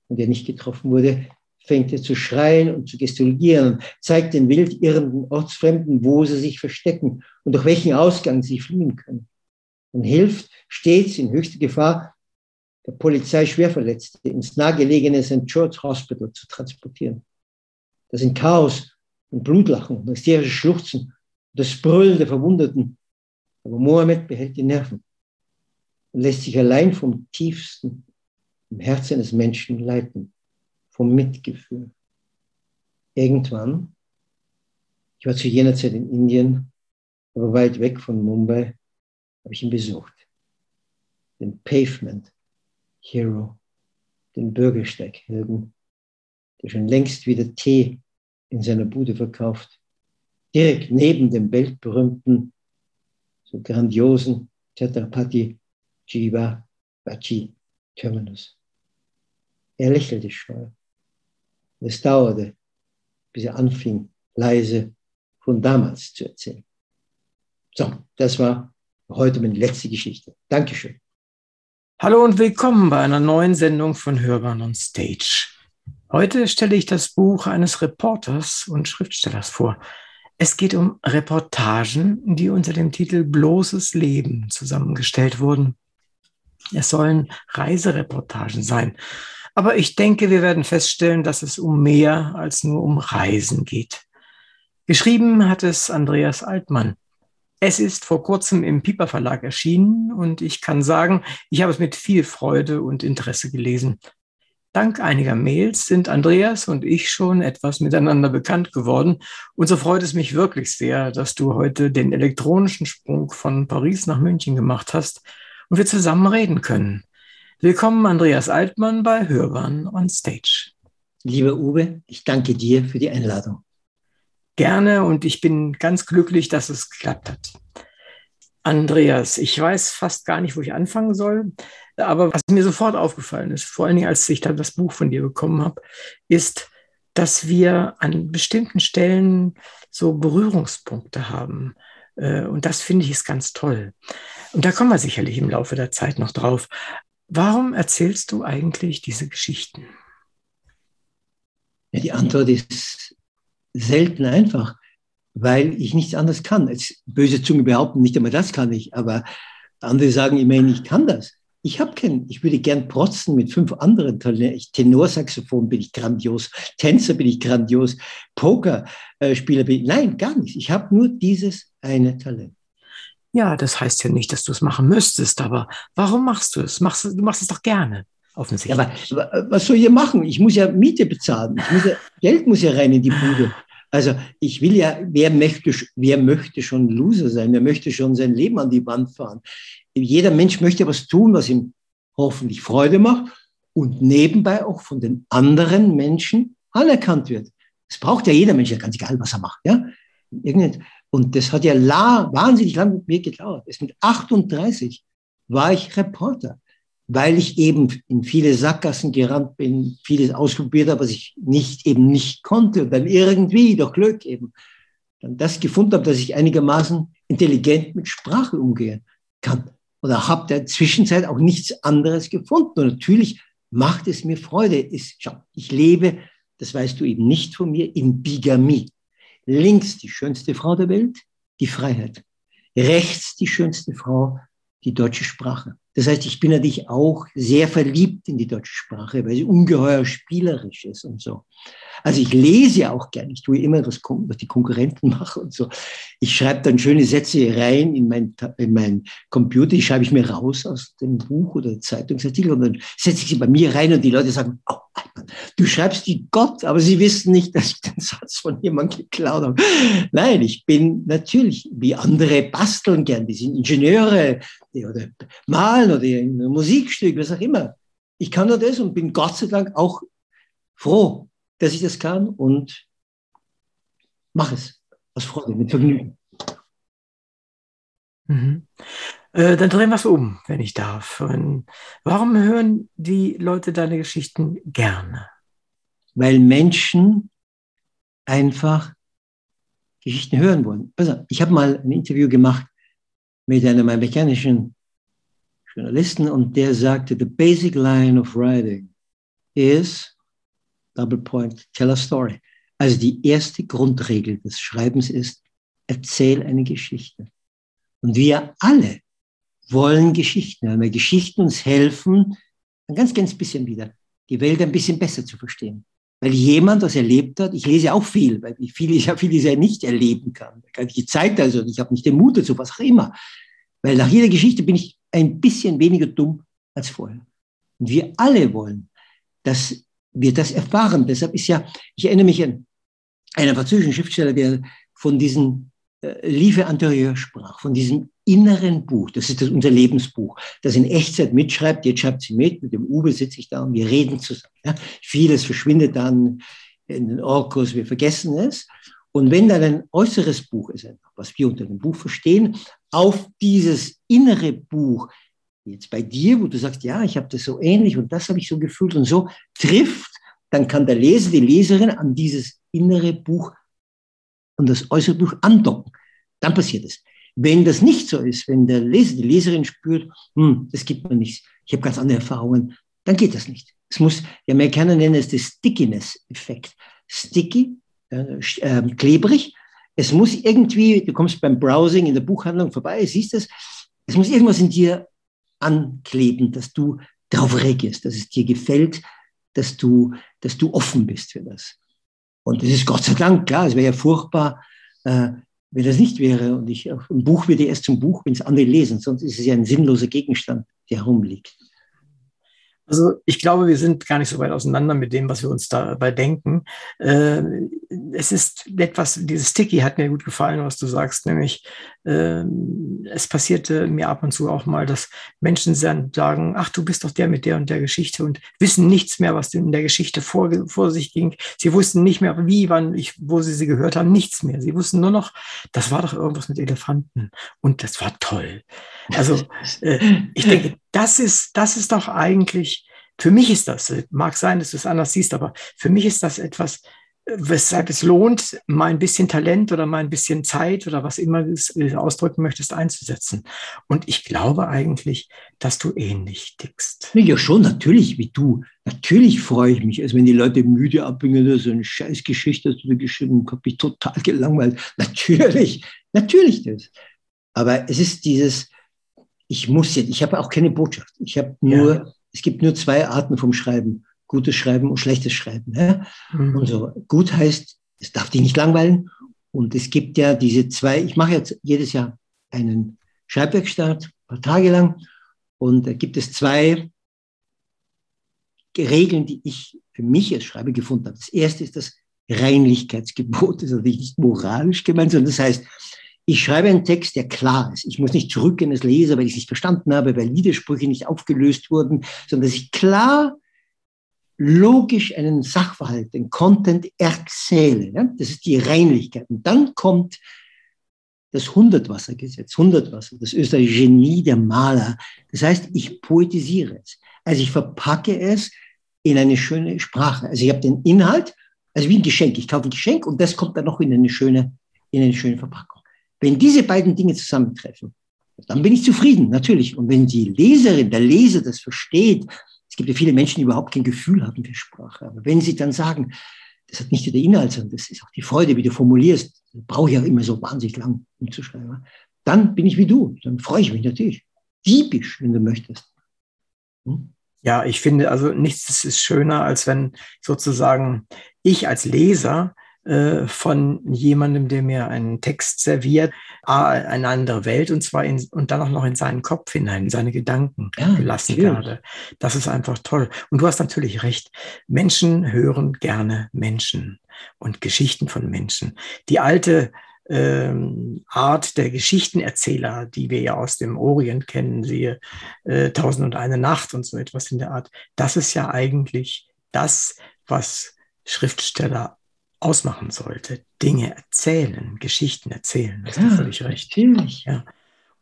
und er nicht getroffen wurde, fängt er zu schreien und zu gestikulieren, zeigt den wild irrenden Ortsfremden, wo sie sich verstecken und durch welchen Ausgang sie fliehen können und hilft stets in höchster Gefahr, der Polizei Schwerverletzte ins nahegelegene St. George Hospital zu transportieren. Das sind Chaos und Blutlachen und hysterische Schluchzen das Brüllen der Verwundeten. Aber Mohammed behält die Nerven und lässt sich allein vom tiefsten im Herzen des Menschen leiten, vom Mitgefühl. Irgendwann, ich war zu jener Zeit in Indien, aber weit weg von Mumbai, habe ich ihn besucht. Den Pavement Hero, den Bürgersteighelden, der schon längst wieder Tee in seiner Bude verkauft, direkt neben dem weltberühmten, so grandiosen Chhatrapati Jiva Bachi Terminus. Er lächelte scheu. Es dauerte, bis er anfing, leise von damals zu erzählen. So, das war heute meine letzte Geschichte. Dankeschön. Hallo und willkommen bei einer neuen Sendung von Hörbahn on Stage. Heute stelle ich das Buch eines Reporters und Schriftstellers vor. Es geht um Reportagen, die unter dem Titel Bloßes Leben zusammengestellt wurden. Es sollen Reisereportagen sein. Aber ich denke, wir werden feststellen, dass es um mehr als nur um Reisen geht. Geschrieben hat es Andreas Altmann. Es ist vor kurzem im Piper Verlag erschienen und ich kann sagen, ich habe es mit viel Freude und Interesse gelesen. Dank einiger Mails sind Andreas und ich schon etwas miteinander bekannt geworden. Und so freut es mich wirklich sehr, dass du heute den elektronischen Sprung von Paris nach München gemacht hast und wir zusammen reden können. Willkommen, Andreas Altmann bei Hörbahn on Stage. Lieber Uwe, ich danke dir für die Einladung. Gerne und ich bin ganz glücklich, dass es geklappt hat. Andreas, ich weiß fast gar nicht, wo ich anfangen soll. Aber was mir sofort aufgefallen ist, vor allen Dingen als ich dann das Buch von dir bekommen habe, ist, dass wir an bestimmten Stellen so Berührungspunkte haben. Äh, und das finde ich ist ganz toll. Und da kommen wir sicherlich im Laufe der Zeit noch drauf. Warum erzählst du eigentlich diese Geschichten? Ja, die Antwort ist selten einfach, weil ich nichts anderes kann. Jetzt böse Zunge behaupten, nicht einmal das kann ich, aber andere sagen immerhin, ich kann das. Ich habe keinen, ich würde gern protzen mit fünf anderen Talenten. Tenorsaxophon bin ich grandios, Tänzer bin ich grandios, Pokerspieler bin ich. Nein, gar nicht. Ich habe nur dieses eine Talent. Ja, das heißt ja nicht, dass du es machen müsstest, aber warum machst du es? Machst, du machst es doch gerne, offensichtlich. Ja, aber was soll ich machen? Ich muss ja Miete bezahlen. Muss ja, Geld muss ja rein in die Bude. Also ich will ja, wer möchte, wer möchte schon Loser sein? Wer möchte schon sein Leben an die Wand fahren? jeder Mensch möchte was tun, was ihm hoffentlich Freude macht und nebenbei auch von den anderen Menschen anerkannt wird. Das braucht ja jeder Mensch, ja ganz egal, was er macht. Ja? Und das hat ja la, wahnsinnig lang mit mir gedauert. Erst mit 38 war ich Reporter, weil ich eben in viele Sackgassen gerannt bin, vieles ausprobiert habe, was ich nicht eben nicht konnte dann irgendwie durch Glück eben dann das gefunden habe, dass ich einigermaßen intelligent mit Sprache umgehen kann oder habe der Zwischenzeit auch nichts anderes gefunden. Und natürlich macht es mir Freude. Ich, schau, ich lebe, das weißt du eben nicht von mir, in Bigamie. Links die schönste Frau der Welt, die Freiheit. Rechts die schönste Frau, die deutsche Sprache. Das heißt, ich bin natürlich auch sehr verliebt in die deutsche Sprache, weil sie ungeheuer spielerisch ist und so. Also ich lese auch gerne. Ich tue immer, was, was die Konkurrenten machen und so. Ich schreibe dann schöne Sätze rein in mein, in mein Computer. Die schreibe ich mir raus aus dem Buch oder Zeitungsartikel und dann setze ich sie bei mir rein und die Leute sagen, oh, du schreibst wie Gott, aber sie wissen nicht, dass ich den Satz von jemandem geklaut habe. Nein, ich bin natürlich, wie andere basteln gern. Die sind Ingenieure oder malen oder ein Musikstück, was auch immer. Ich kann nur das und bin Gott sei Dank auch froh, dass ich das kann und mache es aus Freude, mit Vergnügen. Mhm. Äh, dann drehen wir es um, wenn ich darf. Und warum hören die Leute deine Geschichten gerne? Weil Menschen einfach Geschichten hören wollen. Also, ich habe mal ein Interview gemacht mit einem amerikanischen Journalisten und der sagte, the basic line of writing is Double Point, Tell a Story. Also die erste Grundregel des Schreibens ist, erzähl eine Geschichte. Und wir alle wollen Geschichten weil Geschichten uns helfen, ein ganz, ganz bisschen wieder, die Welt ein bisschen besser zu verstehen. weil jemand das erlebt hat. Ich lese auch viel, weil ich vieles, ja vieles ja nicht erleben kann. Ich die Zeit also, ich habe nicht den Mut dazu, was auch immer. Weil nach jeder Geschichte bin ich ein bisschen weniger dumm als vorher. Und wir alle wollen, dass wir das erfahren. Deshalb ist ja, ich erinnere mich an einen französischen Schriftsteller, der von diesem äh, Livre antérieur sprach, von diesem inneren Buch. Das ist das, unser Lebensbuch, das in Echtzeit mitschreibt. Jetzt schreibt sie mit, mit dem Uwe sitze ich da und wir reden zusammen. Ja. Vieles verschwindet dann in den Orkus, wir vergessen es. Und wenn dann ein äußeres Buch ist, was wir unter dem Buch verstehen, auf dieses innere Buch, jetzt bei dir, wo du sagst, ja, ich habe das so ähnlich und das habe ich so gefühlt und so, trifft, dann kann der Leser, die Leserin an dieses innere Buch und das äußere Buch andocken. Dann passiert es. Wenn das nicht so ist, wenn der Leser, die Leserin spürt, hm, das gibt mir nichts, ich habe ganz andere Erfahrungen, dann geht das nicht. Es muss, die Amerikaner nennen es den Stickiness-Effekt. Sticky, äh, äh, klebrig. Es muss irgendwie, du kommst beim Browsing in der Buchhandlung vorbei, siehst es, es muss irgendwas in dir ankleben, dass du darauf reagierst, dass es dir gefällt, dass du, dass du offen bist für das. Und das ist Gott sei Dank klar. Es wäre ja furchtbar, äh, wenn das nicht wäre. Und ich, ein Buch wird ja erst zum Buch, wenn es andere lesen. Sonst ist es ja ein sinnloser Gegenstand, der herumliegt. Also ich glaube, wir sind gar nicht so weit auseinander mit dem, was wir uns dabei denken. Äh, es ist etwas, dieses Sticky hat mir gut gefallen, was du sagst, nämlich äh, es passierte mir ab und zu auch mal, dass Menschen sagen, ach, du bist doch der mit der und der Geschichte und wissen nichts mehr, was in der Geschichte vor, vor sich ging. Sie wussten nicht mehr, wie, wann, ich, wo sie sie gehört haben, nichts mehr. Sie wussten nur noch, das war doch irgendwas mit Elefanten und das war toll. Also äh, ich denke, das ist, das ist doch eigentlich, für mich ist das, mag sein, dass du es anders siehst, aber für mich ist das etwas, weshalb es lohnt, mal ein bisschen Talent oder mal ein bisschen Zeit oder was immer du äh, ausdrücken möchtest, einzusetzen. Und ich glaube eigentlich, dass du ähnlich tickst. Ja, schon, natürlich, wie du. Natürlich freue ich mich, als wenn die Leute müde abhängen, so eine Scheißgeschichte hast du geschrieben, habe mich total gelangweilt. Natürlich, natürlich das. Aber es ist dieses, ich muss jetzt, ich habe auch keine Botschaft. Ich habe nur, ja. es gibt nur zwei Arten vom Schreiben. Gutes Schreiben und schlechtes Schreiben. Ja? Mhm. Und so gut heißt, es darf dich nicht langweilen. Und es gibt ja diese zwei, ich mache jetzt jedes Jahr einen Schreibwerkstart, ein paar Tage lang. Und da gibt es zwei Regeln, die ich für mich als Schreiber gefunden habe. Das erste ist das Reinlichkeitsgebot. Das ist natürlich nicht moralisch gemeint, sondern das heißt, ich schreibe einen Text, der klar ist. Ich muss nicht zurückgehen als Leser, weil ich es nicht verstanden habe, weil Widersprüche nicht aufgelöst wurden, sondern dass ich klar, logisch einen Sachverhalt, den Content erzähle. Ja? Das ist die Reinlichkeit. Und dann kommt das Hundertwassergesetz, Hundertwasser, das österreichische Genie der Maler. Das heißt, ich poetisiere es. Also ich verpacke es in eine schöne Sprache. Also ich habe den Inhalt, also wie ein Geschenk. Ich kaufe ein Geschenk und das kommt dann noch in eine schöne, in eine schöne Verpackung. Wenn diese beiden Dinge zusammentreffen, dann bin ich zufrieden, natürlich. Und wenn die Leserin, der Leser das versteht, es gibt ja viele Menschen, die überhaupt kein Gefühl haben für Sprache, aber wenn sie dann sagen, das hat nicht nur der Inhalt, sondern das ist auch die Freude, wie du formulierst, brauche ich auch immer so wahnsinnig lang, um zu schreiben, dann bin ich wie du, dann freue ich mich natürlich. Diebisch, wenn du möchtest. Hm? Ja, ich finde, also nichts ist schöner, als wenn sozusagen ich als Leser äh, von jemandem, der mir einen Text serviert, eine andere Welt und zwar in, und dann auch noch in seinen Kopf hinein, in seine Gedanken ja, gelassen werde. Das ist einfach toll. Und du hast natürlich recht. Menschen hören gerne Menschen und Geschichten von Menschen. Die alte ähm, Art der Geschichtenerzähler, die wir ja aus dem Orient kennen, siehe äh, Tausend und eine Nacht und so etwas in der Art. Das ist ja eigentlich das, was Schriftsteller ausmachen sollte. Dinge erzählen, Geschichten erzählen. Das ja, ist völlig recht. Natürlich. Ja.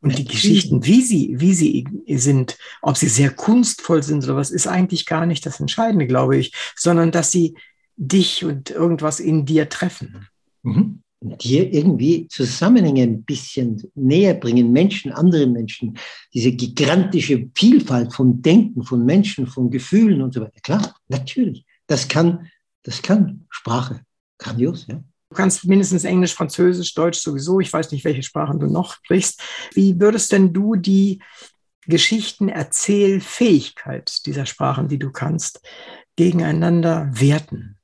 Und natürlich. die Geschichten, wie sie, wie sie sind, ob sie sehr kunstvoll sind oder was, ist eigentlich gar nicht das Entscheidende, glaube ich, sondern dass sie dich und irgendwas in dir treffen. Mhm. Und dir irgendwie Zusammenhänge ein bisschen näher bringen, Menschen, andere Menschen, diese gigantische Vielfalt von Denken, von Menschen, von Gefühlen und so weiter. Klar, natürlich. Das kann, das kann Sprache. Grandios, ja. Du kannst mindestens Englisch, Französisch, Deutsch sowieso. Ich weiß nicht, welche Sprachen du noch sprichst. Wie würdest denn du die Geschichtenerzählfähigkeit dieser Sprachen, die du kannst, gegeneinander werten?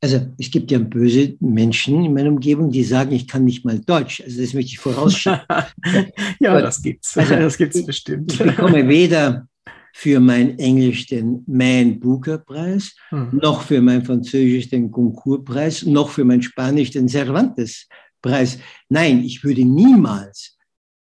Also es gibt ja böse Menschen in meiner Umgebung, die sagen, ich kann nicht mal Deutsch. Also das möchte ich vorausschicken. ja, das gibt's. Also, das gibt's bestimmt. Ich bekomme weder für mein Englisch den Man Booker Preis, hm. noch für mein Französisch den Goncourt Preis, noch für mein Spanisch den Cervantes Preis. Nein, ich würde niemals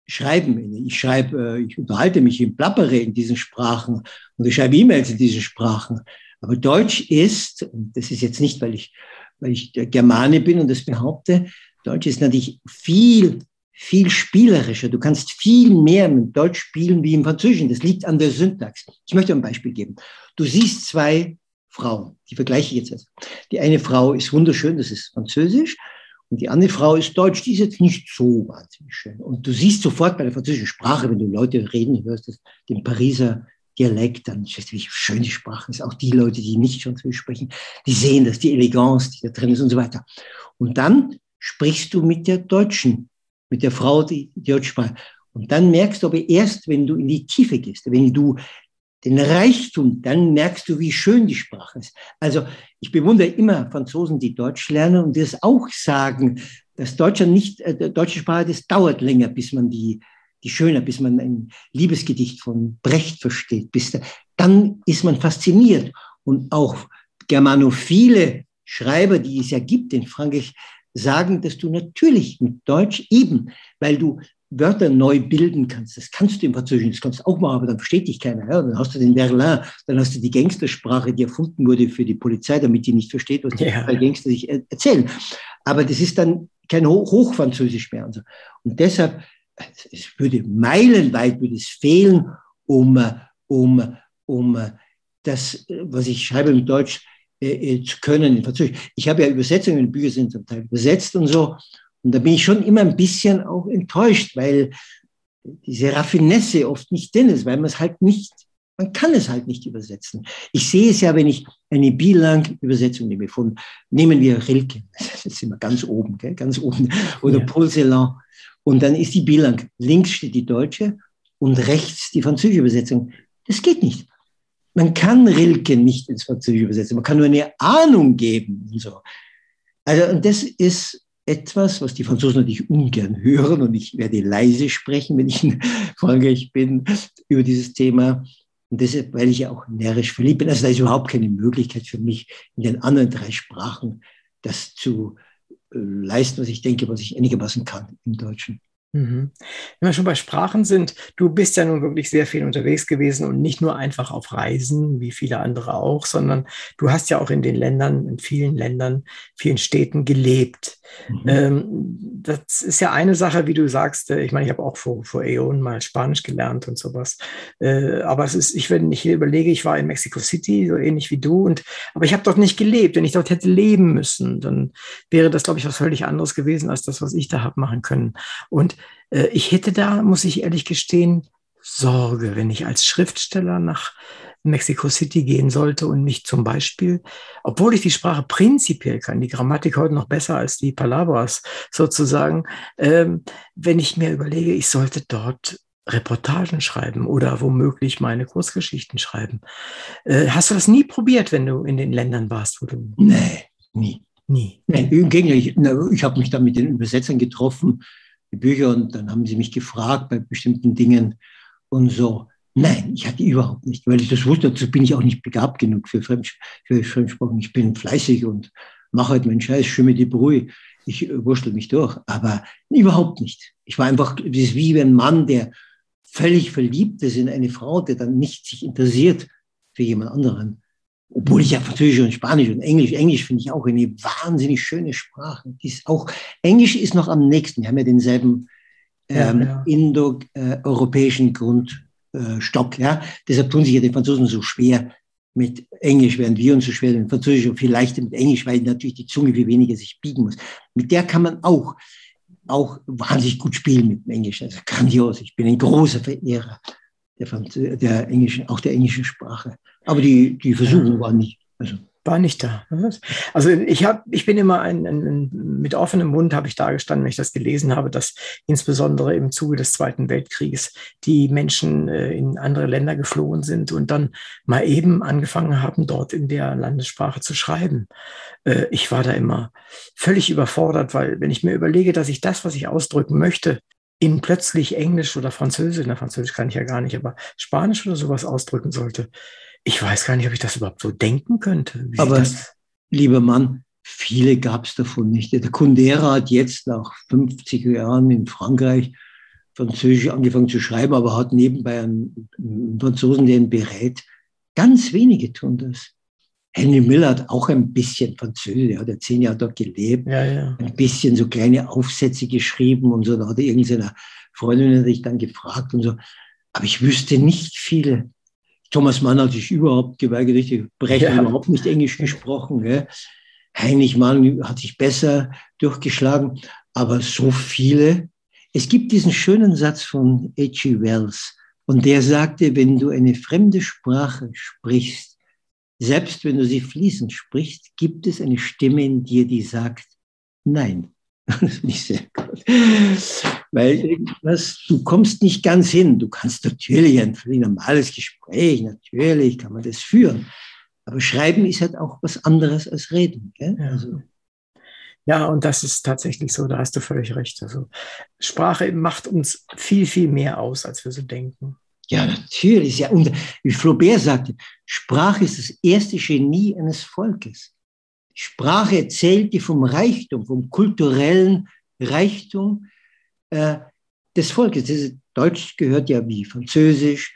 schreiben. Ich schreibe, äh, ich unterhalte mich in Plappere in diesen Sprachen und ich schreibe E-Mails in diesen Sprachen. Aber Deutsch ist, und das ist jetzt nicht, weil ich, weil ich der Germane bin und das behaupte, Deutsch ist natürlich viel, viel spielerischer. Du kannst viel mehr mit Deutsch spielen wie im Französischen. Das liegt an der Syntax. Ich möchte ein Beispiel geben. Du siehst zwei Frauen, die vergleiche ich jetzt. Die eine Frau ist wunderschön, das ist Französisch. Und die andere Frau ist Deutsch, die ist jetzt nicht so wahnsinnig schön. Und du siehst sofort bei der französischen Sprache, wenn du Leute reden hörst, den Pariser Dialekt, dann ist wie schön die Sprache ist. Auch die Leute, die nicht Französisch sprechen, die sehen das, die Eleganz, die da drin ist und so weiter. Und dann sprichst du mit der Deutschen, mit der Frau, die, die Deutsch spricht. Und dann merkst du aber erst, wenn du in die Tiefe gehst, wenn du den Reichtum, dann merkst du, wie schön die Sprache ist. Also ich bewundere immer Franzosen, die Deutsch lernen und das auch sagen, dass Deutschland nicht, äh, deutsche Sprache, das dauert länger, bis man die, die schöner, bis man ein Liebesgedicht von Brecht versteht. Bis da, dann ist man fasziniert. Und auch germanophile Schreiber, die es ja gibt in Frankreich, sagen, dass du natürlich mit Deutsch eben, weil du Wörter neu bilden kannst. Das kannst du im Französischen, das kannst du auch machen, aber dann versteht dich keiner. Ja? Dann hast du den Verlin, dann hast du die Gangstersprache, die erfunden wurde für die Polizei, damit die nicht versteht, was die ja. Gangster sich erzählen. Aber das ist dann kein Hochfranzösisch mehr. Und, so. und deshalb, es würde meilenweit würde es fehlen, um, um, um das, was ich schreibe mit Deutsch, äh, zu können in Französisch. Ich habe ja Übersetzungen, Bücher sind zum Teil übersetzt und so. Und da bin ich schon immer ein bisschen auch enttäuscht, weil diese Raffinesse oft nicht drin ist, weil man es halt nicht, man kann es halt nicht übersetzen. Ich sehe es ja, wenn ich eine Bilang-Übersetzung nehme von, nehmen wir Rilke, das sind wir ganz oben, gell, ganz oben, oder ja. Paul Celan. Und dann ist die Bilang, links steht die deutsche und rechts die französische Übersetzung. Das geht nicht. Man kann Rilke nicht ins Französische übersetzen. Man kann nur eine Ahnung geben und so. Also, und das ist etwas, was die Franzosen natürlich ungern hören und ich werde leise sprechen, wenn ich in Frankreich bin, über dieses Thema. Und deshalb, weil ich ja auch närrisch verliebt bin, also da ist überhaupt keine Möglichkeit für mich, in den anderen drei Sprachen das zu äh, leisten, was ich denke, was ich einigermaßen kann im Deutschen. Mhm. Wenn wir schon bei Sprachen sind, du bist ja nun wirklich sehr viel unterwegs gewesen und nicht nur einfach auf Reisen, wie viele andere auch, sondern du hast ja auch in den Ländern, in vielen Ländern, vielen Städten gelebt. Mhm. Ähm, das ist ja eine Sache, wie du sagst, äh, ich meine, ich habe auch vor, vor Äonen mal Spanisch gelernt und sowas. Äh, aber es ist, ich, wenn ich hier überlege, ich war in Mexico City, so ähnlich wie du, und aber ich habe dort nicht gelebt. Wenn ich dort hätte leben müssen, dann wäre das, glaube ich, was völlig anderes gewesen als das, was ich da habe machen können. Und äh, ich hätte da, muss ich ehrlich gestehen, Sorge, wenn ich als Schriftsteller nach Mexico City gehen sollte und mich zum Beispiel, obwohl ich die Sprache prinzipiell kann, die Grammatik heute noch besser als die Palabras sozusagen, ähm, wenn ich mir überlege, ich sollte dort Reportagen schreiben oder womöglich meine Kurzgeschichten schreiben. Äh, hast du das nie probiert, wenn du in den Ländern warst, wo du. Nee, nie. Nie. Nein, im Gegenteil, ich, ich habe mich da mit den Übersetzern getroffen, die Bücher und dann haben sie mich gefragt bei bestimmten Dingen und so. Nein, ich hatte überhaupt nicht, weil ich das wusste, dazu bin ich auch nicht begabt genug für, Fremd, für Fremdsprachen. Ich bin fleißig und mache halt meinen Scheiß, schwimme die Brühe. Ich äh, wurschtel mich durch, aber überhaupt nicht. Ich war einfach, das ist wie ein Mann, der völlig verliebt ist in eine Frau, der dann nicht sich interessiert für jemand anderen. Obwohl ich ja Französisch und Spanisch und Englisch, Englisch finde ich auch eine wahnsinnig schöne Sprache. Die ist auch, Englisch ist noch am nächsten. Wir haben ja denselben ähm, ja, ja. indo-europäischen Grundstock. Ja? Deshalb tun sich ja die Franzosen so schwer mit Englisch, während wir uns so schwer mit Französisch und viel leichter mit Englisch, weil natürlich die Zunge viel weniger sich biegen muss. Mit der kann man auch, auch wahnsinnig gut spielen mit dem Englisch. Also grandios. Ich bin ein großer Verehrer der, Franz der englischen, auch der englischen Sprache. Aber die, die Versuchung war nicht. Also war nicht da. Also ich habe, ich bin immer ein, ein, mit offenem Mund habe ich dargestanden, wenn ich das gelesen habe, dass insbesondere im Zuge des Zweiten Weltkrieges die Menschen äh, in andere Länder geflohen sind und dann mal eben angefangen haben, dort in der Landessprache zu schreiben. Äh, ich war da immer völlig überfordert, weil wenn ich mir überlege, dass ich das, was ich ausdrücken möchte, in plötzlich Englisch oder Französisch, na Französisch kann ich ja gar nicht, aber Spanisch oder sowas ausdrücken sollte, ich weiß gar nicht, ob ich das überhaupt so denken könnte. Aber, lieber Mann, viele gab es davon nicht. Der Kundera hat jetzt nach 50 Jahren in Frankreich Französisch angefangen zu schreiben, aber hat nebenbei einen, einen Franzosen, der ihn berät. Ganz wenige tun das. Henry Miller hat auch ein bisschen Französisch, er hat ja zehn Jahre dort gelebt, ja, ja. ein bisschen so kleine Aufsätze geschrieben und so. Da hat er irgendeine Freundin sich dann gefragt und so. Aber ich wüsste nicht viele, Thomas Mann hat sich überhaupt geweigert, ich Brecht ja. überhaupt nicht Englisch gesprochen. Gell? Heinrich Mann hat sich besser durchgeschlagen, aber so viele. Es gibt diesen schönen Satz von H.G. Wells und der sagte, wenn du eine fremde Sprache sprichst, selbst wenn du sie fließend sprichst, gibt es eine Stimme in dir, die sagt, nein. Das finde ich sehr gut. Weil irgendwas, du kommst nicht ganz hin. Du kannst natürlich ein völlig normales Gespräch, natürlich kann man das führen. Aber Schreiben ist halt auch was anderes als Reden. Gell? Ja. Also, ja, und das ist tatsächlich so, da hast du völlig recht. Also Sprache macht uns viel, viel mehr aus, als wir so denken. Ja, natürlich. Ja. Und wie Flaubert sagte, Sprache ist das erste Genie eines Volkes. Sprache erzählt dir vom Reichtum, vom kulturellen Reichtum äh, des Volkes. Das Deutsch gehört ja wie Französisch,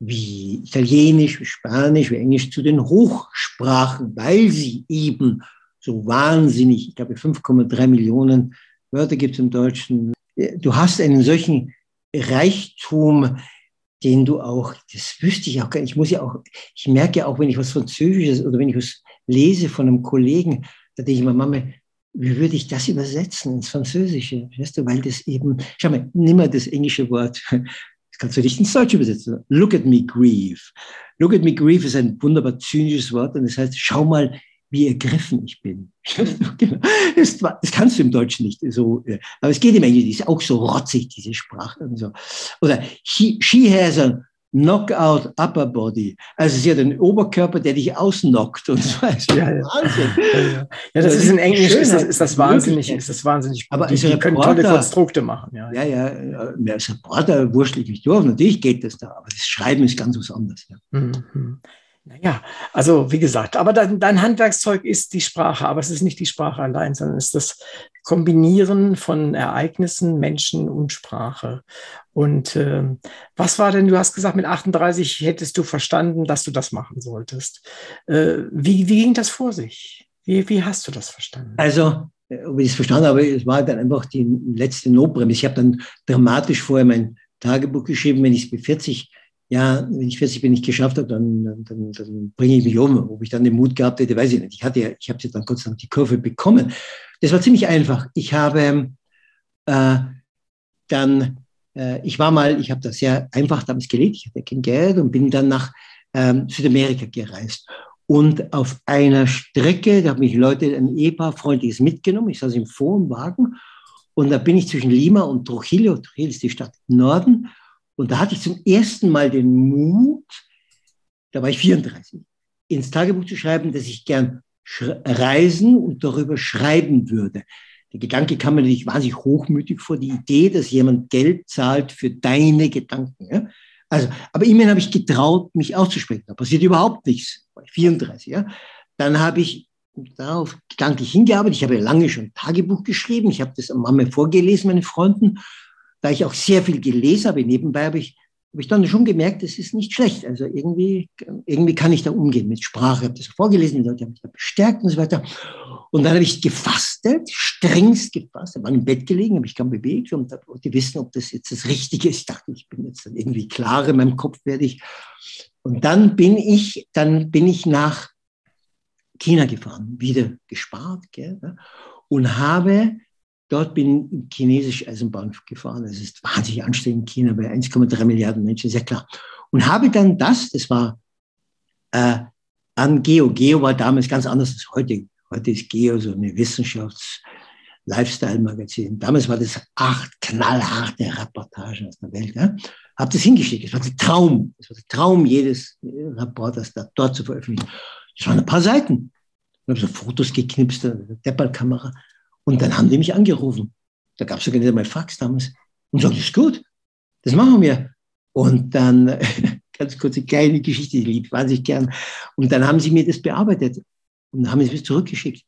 wie Italienisch, wie Spanisch, wie Englisch zu den Hochsprachen, weil sie eben so wahnsinnig, ich glaube 5,3 Millionen Wörter gibt es im Deutschen. Du hast einen solchen Reichtum, den du auch, das wüsste ich auch gar nicht, ich muss ja auch, ich merke ja auch, wenn ich was Französisches oder wenn ich was lese von einem Kollegen, da denke ich mir, Mama, wie würde ich das übersetzen ins Französische? Weißt du, weil das eben, schau mal, nimm mal das englische Wort, das kannst du nicht ins Deutsche übersetzen. Look at me grieve. Look at me grieve ist ein wunderbar zynisches Wort und das heißt, schau mal, wie ergriffen ich bin. Genau. das, das, kannst du im Deutschen nicht so, aber es geht im Englischen, ist auch so rotzig, diese Sprache und so. Oder she, she has a Knockout Upper Body. Also sie hat einen Oberkörper, der dich ausnockt und so. Also ja, ja. Wahnsinn. Ja, ja. ja das, ist in Englisch ist das, ist das wahnsinnig, ist das wahnsinnig gut. Aber die, die können tolle Konstrukte machen. Ja, ja, ja. ja als Reporter wurstel ich mich durch. Natürlich geht das da, aber das Schreiben ist ganz was anderes. Ja. Mhm. Naja, also wie gesagt, aber dein, dein, Handwerkszeug ist die Sprache, aber es ist nicht die Sprache allein, sondern es ist das Kombinieren von Ereignissen, Menschen und Sprache. Und äh, was war denn, du hast gesagt, mit 38 hättest du verstanden, dass du das machen solltest. Äh, wie, wie ging das vor sich? Wie, wie hast du das verstanden? Also, äh, ob ich es verstanden habe, es war dann einfach die letzte Notbremse. Ich habe dann dramatisch vorher mein Tagebuch geschrieben, wenn ich es mit 40 ja, wenn ich 40 bin nicht geschafft habe, dann, dann, dann bringe ich mich um. Ob ich dann den Mut gehabt hätte, weiß ich nicht. Ich hatte ja, ich habe jetzt dann sei Dank die Kurve bekommen. Das war ziemlich einfach. Ich habe äh, dann, äh, ich war mal, ich habe das sehr einfach damals gelebt, ich hatte kein Geld und bin dann nach ähm, Südamerika gereist. Und auf einer Strecke, da haben mich Leute, ein Ehepaar freundliches mitgenommen. Ich saß im Wohnwagen und da bin ich zwischen Lima und Trujillo. Trujillo ist die Stadt im Norden. Und da hatte ich zum ersten Mal den Mut, da war ich 34, ins Tagebuch zu schreiben, dass ich gern reisen und darüber schreiben würde. Der Gedanke kam mir natürlich wahnsinnig hochmütig vor, die Idee, dass jemand Geld zahlt für deine Gedanken. Ja? Also, aber immerhin habe ich getraut, mich auszusprechen. Da passiert überhaupt nichts. War ich 34. Ja? Dann habe ich darauf gedanklich hingearbeitet. Ich habe lange schon Tagebuch geschrieben. Ich habe das am Mama vorgelesen, meine Freunden da ich auch sehr viel gelesen habe, nebenbei habe ich, habe ich dann schon gemerkt, das ist nicht schlecht. Also irgendwie, irgendwie kann ich da umgehen mit Sprache. Ich habe das vorgelesen, die Leute haben mich da bestärkt und so weiter. Und dann habe ich gefastet, strengst gefasst, habe im Bett gelegen, habe ich kaum bewegt und wollte ich wissen, ob das jetzt das Richtige ist. Ich dachte, ich bin jetzt dann irgendwie klar in meinem Kopf werde ich. Und dann bin ich, dann bin ich nach China gefahren, wieder gespart, gell, und habe Dort bin ich chinesisch Eisenbahn gefahren. Es ist wahnsinnig anstrengend in China bei 1,3 Milliarden Menschen, sehr klar. Und habe dann das, das war äh, an Geo. Geo war damals ganz anders als heute. Heute ist Geo so eine Wissenschafts-Lifestyle-Magazin. Damals war das acht knallharte Reportagen aus der Welt. Ja? Hab das hingeschickt. Es war der Traum. Es war der Traum jedes Reporters, da dort zu veröffentlichen. Das waren ein paar Seiten. Ich habe so Fotos geknipst, eine Deppelkamera. Und dann haben die mich angerufen. Da gab es sogar nicht einmal Fax damals. Und das ist gut, das machen wir. Und dann, ganz kurze kleine Geschichte, die lieb wahnsinnig gern. Und dann haben sie mir das bearbeitet und haben es mir zurückgeschickt.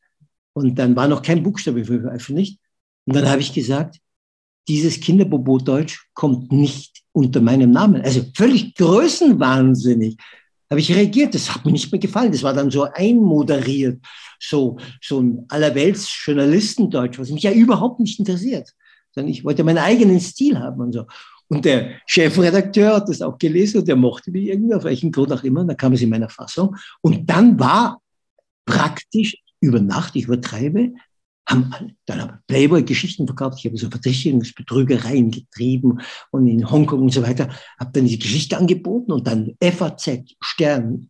Und dann war noch kein Buchstabe veröffentlicht. Und dann habe ich gesagt, dieses Kinderbobo Deutsch kommt nicht unter meinem Namen. Also völlig größenwahnsinnig habe ich reagiert. Das hat mir nicht mehr gefallen. Das war dann so einmoderiert, so, so ein allerwelts Journalistendeutsch, was mich ja überhaupt nicht interessiert. Sondern ich wollte meinen eigenen Stil haben und so. Und der Chefredakteur hat das auch gelesen und der mochte mich irgendwie, auf welchen Grund auch immer. Und dann kam es in meiner Fassung. Und dann war praktisch über Nacht, ich übertreibe, haben dann haben Playboy Geschichten verkauft. Ich habe so Verdächtigungsbetrügereien getrieben und in Hongkong und so weiter. Habe dann diese Geschichte angeboten und dann FAZ, Stern,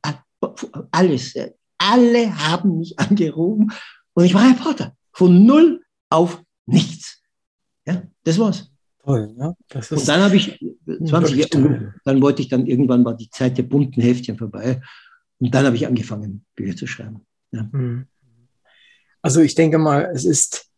alles. Alle haben mich angerufen und ich war Reporter. Von null auf nichts. Ja, das war's. Toll, ja. Das und dann habe ich 20 Jahre, dann wollte ich dann irgendwann war die Zeit der bunten Heftchen vorbei und dann habe ich angefangen, Bücher zu schreiben. Ja. Mhm. Also ich denke mal, es ist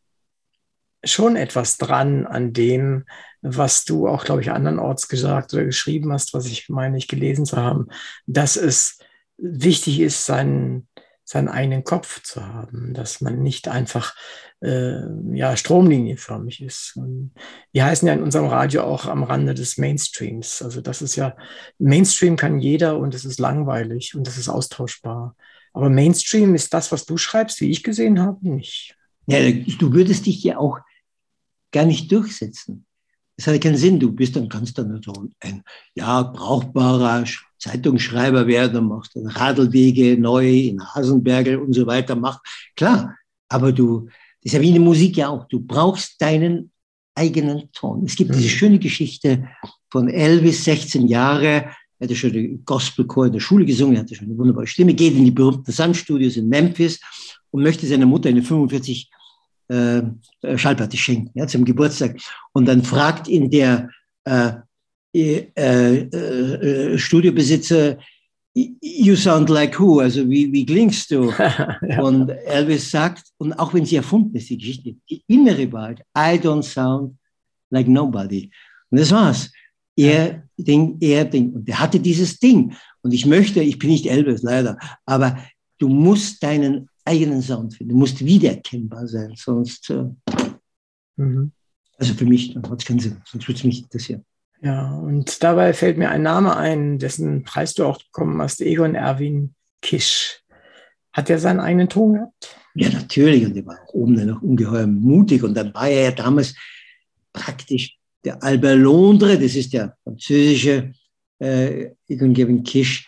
schon etwas dran an dem, was du auch, glaube ich, andernorts gesagt oder geschrieben hast, was ich meine, ich gelesen zu haben, dass es wichtig ist, seinen, seinen eigenen Kopf zu haben, dass man nicht einfach äh, ja, stromlinienförmig ist. Und wir heißen ja in unserem Radio auch am Rande des Mainstreams. Also das ist ja, Mainstream kann jeder und es ist langweilig und es ist austauschbar. Aber Mainstream ist das, was du schreibst, wie ich gesehen habe, nicht. Ja, du würdest dich ja auch gar nicht durchsetzen. Das hat ja keinen Sinn. Du bist dann, kannst dann so ein ja, brauchbarer Zeitungsschreiber werden und machst dann Radlwege neu in Hasenbergel und so weiter. Mach. Klar, aber du, das ist ja wie in der Musik ja auch. Du brauchst deinen eigenen Ton. Es gibt diese mhm. schöne Geschichte von Elvis, 16 Jahre, er hatte schon den Gospelchor in der Schule gesungen, er hatte schon eine wunderbare Stimme, geht in die berühmten Sun-Studios in Memphis und möchte seiner Mutter eine 45 äh, Schallplatte schenken ja, zum Geburtstag. Und dann fragt ihn der äh, äh, äh, Studiobesitzer, You sound like who? Also wie, wie klingst du? ja. Und Elvis sagt, und auch wenn sie erfunden ist, die Geschichte, die innere Wahrheit, I don't sound like nobody. Und das war's. Er, Ding, er, Ding. Und der hatte dieses Ding. Und ich möchte, ich bin nicht Elvis, leider, aber du musst deinen eigenen Sound finden. Du musst wiedererkennbar sein, sonst, äh, mhm. also für mich, dann hat es keinen Sinn, sonst würde es mich interessieren. Ja, und dabei fällt mir ein Name ein, dessen Preis du auch bekommen hast, Egon Erwin Kisch. Hat er seinen eigenen Ton gehabt? Ja, natürlich. Und er war auch oben noch ungeheuer mutig. Und dann war er ja damals praktisch der Albert Londres, das ist der französische äh, Egon Kisch,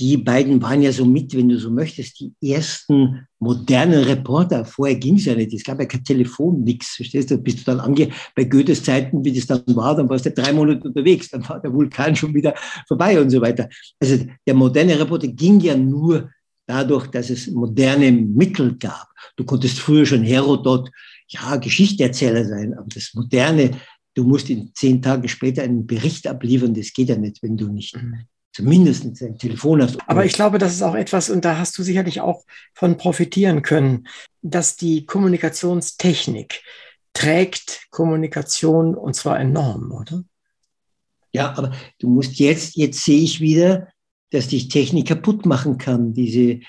die beiden waren ja so mit, wenn du so möchtest, die ersten modernen Reporter. Vorher ging es ja nicht. Es gab ja kein Telefon, nichts. Verstehst du? Bist du dann ange bei Goethes Zeiten, wie das dann war, dann warst du drei Monate unterwegs, dann war der Vulkan schon wieder vorbei und so weiter. Also der moderne Reporter ging ja nur dadurch, dass es moderne Mittel gab. Du konntest früher schon Herodot, ja, Geschichteerzähler sein, aber das moderne du musst in zehn Tagen später einen Bericht abliefern. Das geht ja nicht, wenn du nicht mhm. zumindest ein Telefon hast. Aber ich glaube, das ist auch etwas, und da hast du sicherlich auch von profitieren können, dass die Kommunikationstechnik trägt Kommunikation und zwar enorm, oder? Ja, aber du musst jetzt, jetzt sehe ich wieder, dass dich Technik kaputt machen kann. Diese,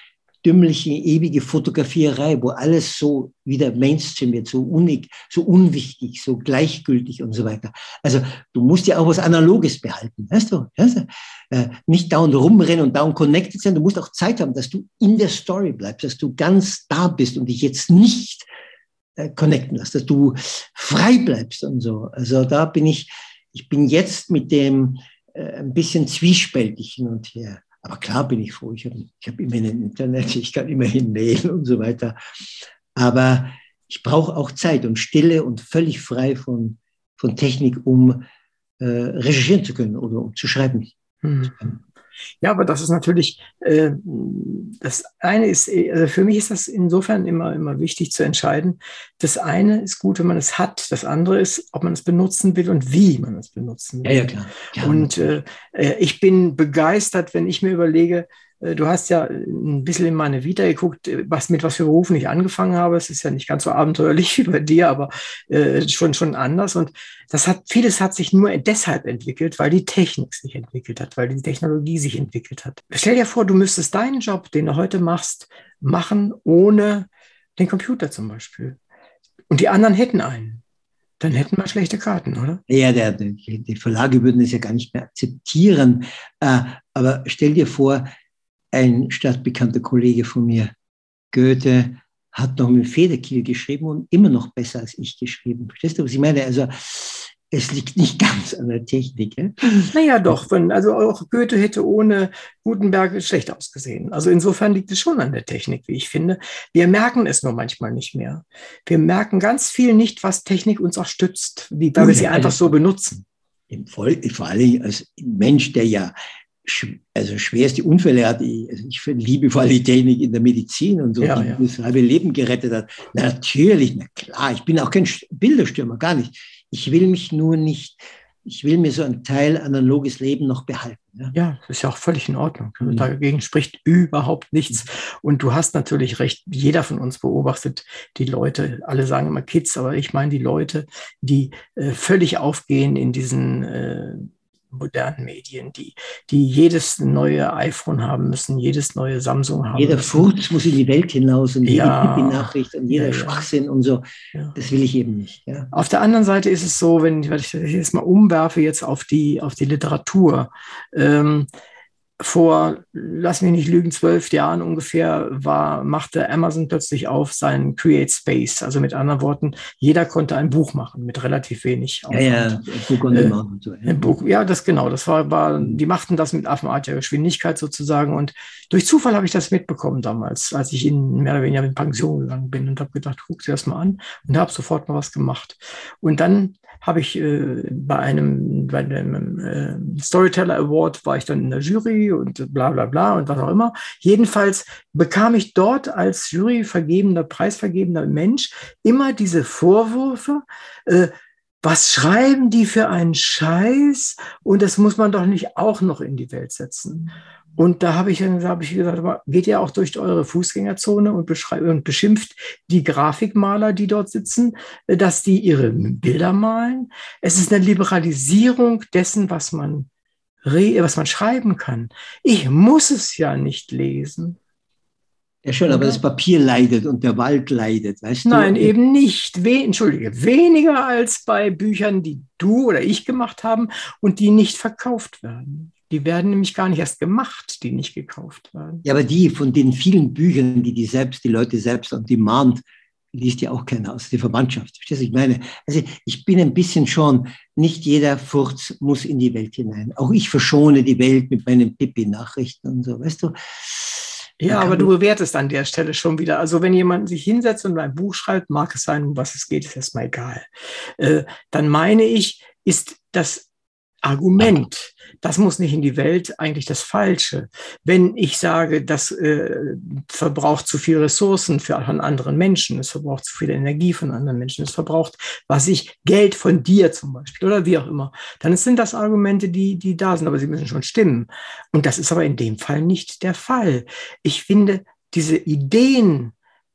dümmliche, ewige Fotografierei, wo alles so wieder Mainstream wird, so unig, so unwichtig, so gleichgültig und so weiter. Also du musst ja auch was Analoges behalten, weißt du? Weißt du? Äh, nicht dauernd rumrennen und dauernd connected sein. Du musst auch Zeit haben, dass du in der Story bleibst, dass du ganz da bist und dich jetzt nicht äh, connecten lässt, dass du frei bleibst und so. Also da bin ich, ich bin jetzt mit dem äh, ein bisschen zwiespältig hin und her. Aber klar bin ich froh, ich habe ich hab immerhin ein Internet, ich kann immerhin mailen und so weiter. Aber ich brauche auch Zeit und Stille und völlig frei von, von Technik, um äh, recherchieren zu können oder um zu schreiben. Hm. Ja, aber das ist natürlich, äh, das eine ist, also für mich ist das insofern immer, immer wichtig zu entscheiden. Das eine ist gut, wenn man es hat. Das andere ist, ob man es benutzen will und wie man es benutzen will. Ja, ja, klar. klar. Und äh, äh ich bin begeistert, wenn ich mir überlege, äh, du hast ja ein bisschen in meine Vita geguckt, äh, was, mit was für Berufen ich angefangen habe. Es ist ja nicht ganz so abenteuerlich wie bei dir, aber äh, schon, schon anders. Und das hat, vieles hat sich nur deshalb entwickelt, weil die Technik sich entwickelt hat, weil die Technologie sich entwickelt hat. Stell dir vor, du müsstest deinen Job, den du heute machst, machen ohne den Computer zum Beispiel. Und die anderen hätten einen. Dann hätten wir schlechte Karten, oder? Ja, der, die, Verlage würden es ja gar nicht mehr akzeptieren. Äh, aber stell dir vor, ein stadtbekannter Kollege von mir, Goethe, hat noch mit Federkiel geschrieben und immer noch besser als ich geschrieben. Verstehst du, was ich meine? Also es liegt nicht ganz an der Technik. Ja? Naja, doch. Wenn, also auch Goethe hätte ohne Gutenberg schlecht ausgesehen. Also insofern liegt es schon an der Technik, wie ich finde. Wir merken es nur manchmal nicht mehr. Wir merken ganz viel nicht, was Technik uns auch stützt, weil wir sie einfach so benutzen. Vor allem als Mensch, der ja also schwerste Unfälle hat. Ich, also ich liebe vor allem die Technik in der Medizin und so, ja, die ja. das halbe Leben gerettet hat. Natürlich, na klar, ich bin auch kein Bilderstürmer, gar nicht. Ich will mich nur nicht, ich will mir so ein Teil analoges Leben noch behalten. Ja, ja das ist ja auch völlig in Ordnung. Mhm. Dagegen spricht überhaupt nichts. Und du hast natürlich recht, jeder von uns beobachtet die Leute, alle sagen immer Kids, aber ich meine die Leute, die äh, völlig aufgehen in diesen äh, modernen Medien, die, die jedes neue iPhone haben müssen, jedes neue Samsung haben Jeder. Furz muss in die Welt hinaus und ja. jede Nachricht und jeder ja, Schwachsinn und so. Das will ich eben nicht. Auf der anderen Seite ist es so, wenn ich das jetzt mal umwerfe jetzt auf die, auf die Literatur, ähm, vor, lass mich nicht lügen, zwölf Jahren ungefähr war, machte Amazon plötzlich auf seinen Create Space. Also mit anderen Worten, jeder konnte ein Buch machen mit relativ wenig Aufwand. Ja, ja, Book on Demand und so. Ja. Das genau. Das war, war, die machten das mit affenartiger Geschwindigkeit sozusagen. Und durch Zufall habe ich das mitbekommen damals, als ich in mehr oder weniger in Pension gegangen bin und habe gedacht, guck dir das mal an und habe sofort mal was gemacht. Und dann habe ich äh, bei einem, bei dem äh, Storyteller Award war ich dann in der Jury und bla bla bla und was auch immer. Jedenfalls bekam ich dort als Juryvergebender, preisvergebender Mensch immer diese Vorwürfe, äh, was schreiben die für einen Scheiß? Und das muss man doch nicht auch noch in die Welt setzen. Und da habe ich, hab ich gesagt, geht ihr auch durch eure Fußgängerzone und, und beschimpft die Grafikmaler, die dort sitzen, dass die ihre Bilder malen. Es ist eine Liberalisierung dessen, was man, was man schreiben kann. Ich muss es ja nicht lesen. Ja, schon, aber das Papier leidet und der Wald leidet, weißt du? Nein, eben nicht. We Entschuldige, weniger als bei Büchern, die du oder ich gemacht haben und die nicht verkauft werden. Die werden nämlich gar nicht erst gemacht, die nicht gekauft werden. Ja, aber die von den vielen Büchern, die die selbst, die Leute selbst on demand liest ja auch keiner aus, die Verwandtschaft. Verstehst du, ich meine? Also ich bin ein bisschen schon, nicht jeder Furz muss in die Welt hinein. Auch ich verschone die Welt mit meinen Pippi-Nachrichten und so, weißt du? Ja, aber du bewertest an der Stelle schon wieder. Also wenn jemand sich hinsetzt und ein Buch schreibt, mag es sein, um was es geht, ist erstmal egal. Äh, dann meine ich, ist das Argument, das muss nicht in die Welt, eigentlich das Falsche. Wenn ich sage, das äh, verbraucht zu viel Ressourcen für, von anderen Menschen, es verbraucht zu viel Energie von anderen Menschen, es verbraucht, was ich, Geld von dir zum Beispiel oder wie auch immer, dann sind das Argumente, die, die da sind, aber sie müssen schon stimmen. Und das ist aber in dem Fall nicht der Fall. Ich finde, diese Ideen,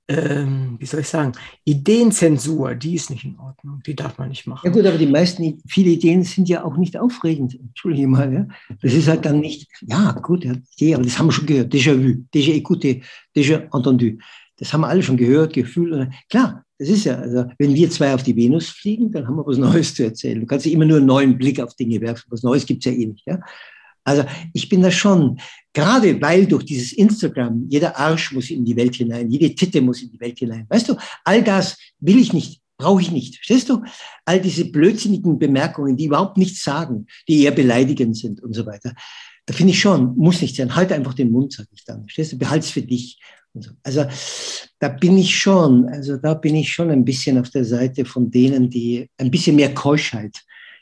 ähm, wie soll ich sagen, Ideenzensur, die ist nicht in Ordnung, die darf man nicht machen. Ja gut, aber die meisten, viele Ideen sind ja auch nicht aufregend. Entschuldige mal, ja. Das ist halt dann nicht, ja gut, ja, aber das haben wir schon gehört, déjà vu, déjà écouté, déjà entendu. Das haben wir alle schon gehört, gefühlt. Klar, das ist ja, also wenn wir zwei auf die Venus fliegen, dann haben wir was Neues zu erzählen. Du kannst ja immer nur einen neuen Blick auf Dinge werfen. Was Neues gibt's ja eh nicht. Ja? Also ich bin da schon, gerade weil durch dieses Instagram jeder Arsch muss in die Welt hinein, jede Titte muss in die Welt hinein. Weißt du, all das will ich nicht, brauche ich nicht. Verstehst du? All diese blödsinnigen Bemerkungen, die überhaupt nichts sagen, die eher beleidigend sind und so weiter. Da finde ich schon, muss nicht sein. Halt einfach den Mund, sage ich dann. Verstehst du? Behalt's für dich. So. Also da bin ich schon, also da bin ich schon ein bisschen auf der Seite von denen, die ein bisschen mehr Keuschheit.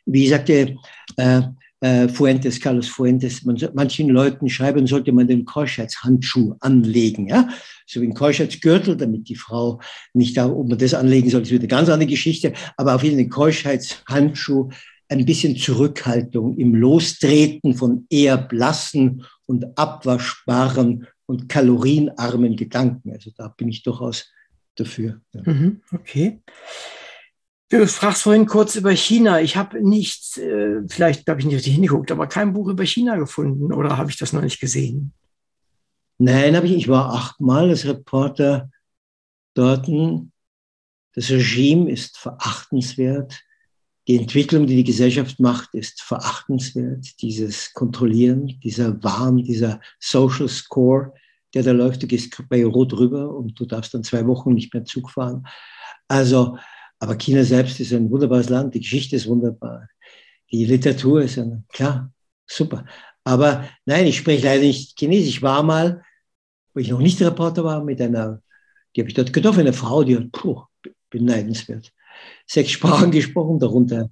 Wie ich sagte, äh, äh, Fuentes, Carlos Fuentes, man, manchen Leuten schreiben, sollte man den Keuschheitshandschuh anlegen, ja, so wie ein Keuschheitsgürtel, damit die Frau nicht da, ob man das anlegen soll, ist wieder eine ganz andere Geschichte, aber auf jeden Fall den Keuschheitshandschuh, ein bisschen Zurückhaltung im Lostreten von eher blassen und abwaschbaren und kalorienarmen Gedanken. Also da bin ich durchaus dafür. Ja. Mhm, okay. Du fragst vorhin kurz über China. Ich habe nicht, äh, vielleicht habe ich nicht richtig hingeguckt, aber kein Buch über China gefunden oder habe ich das noch nicht gesehen? Nein, habe ich. Ich war achtmal als Reporter dort. Das Regime ist verachtenswert. Die Entwicklung, die die Gesellschaft macht, ist verachtenswert. Dieses Kontrollieren, dieser Wahn, dieser Social Score, der da läuft. Du gehst bei Rot rüber und du darfst dann zwei Wochen nicht mehr Zug fahren. Also aber China selbst ist ein wunderbares Land, die Geschichte ist wunderbar, die Literatur ist ein, klar, super. Aber nein, ich spreche leider nicht Chinesisch. Ich war mal, wo ich noch nicht Reporter war, mit einer, die habe ich dort getroffen, eine Frau, die hat, puh, beneidenswert, sechs Sprachen gesprochen, darunter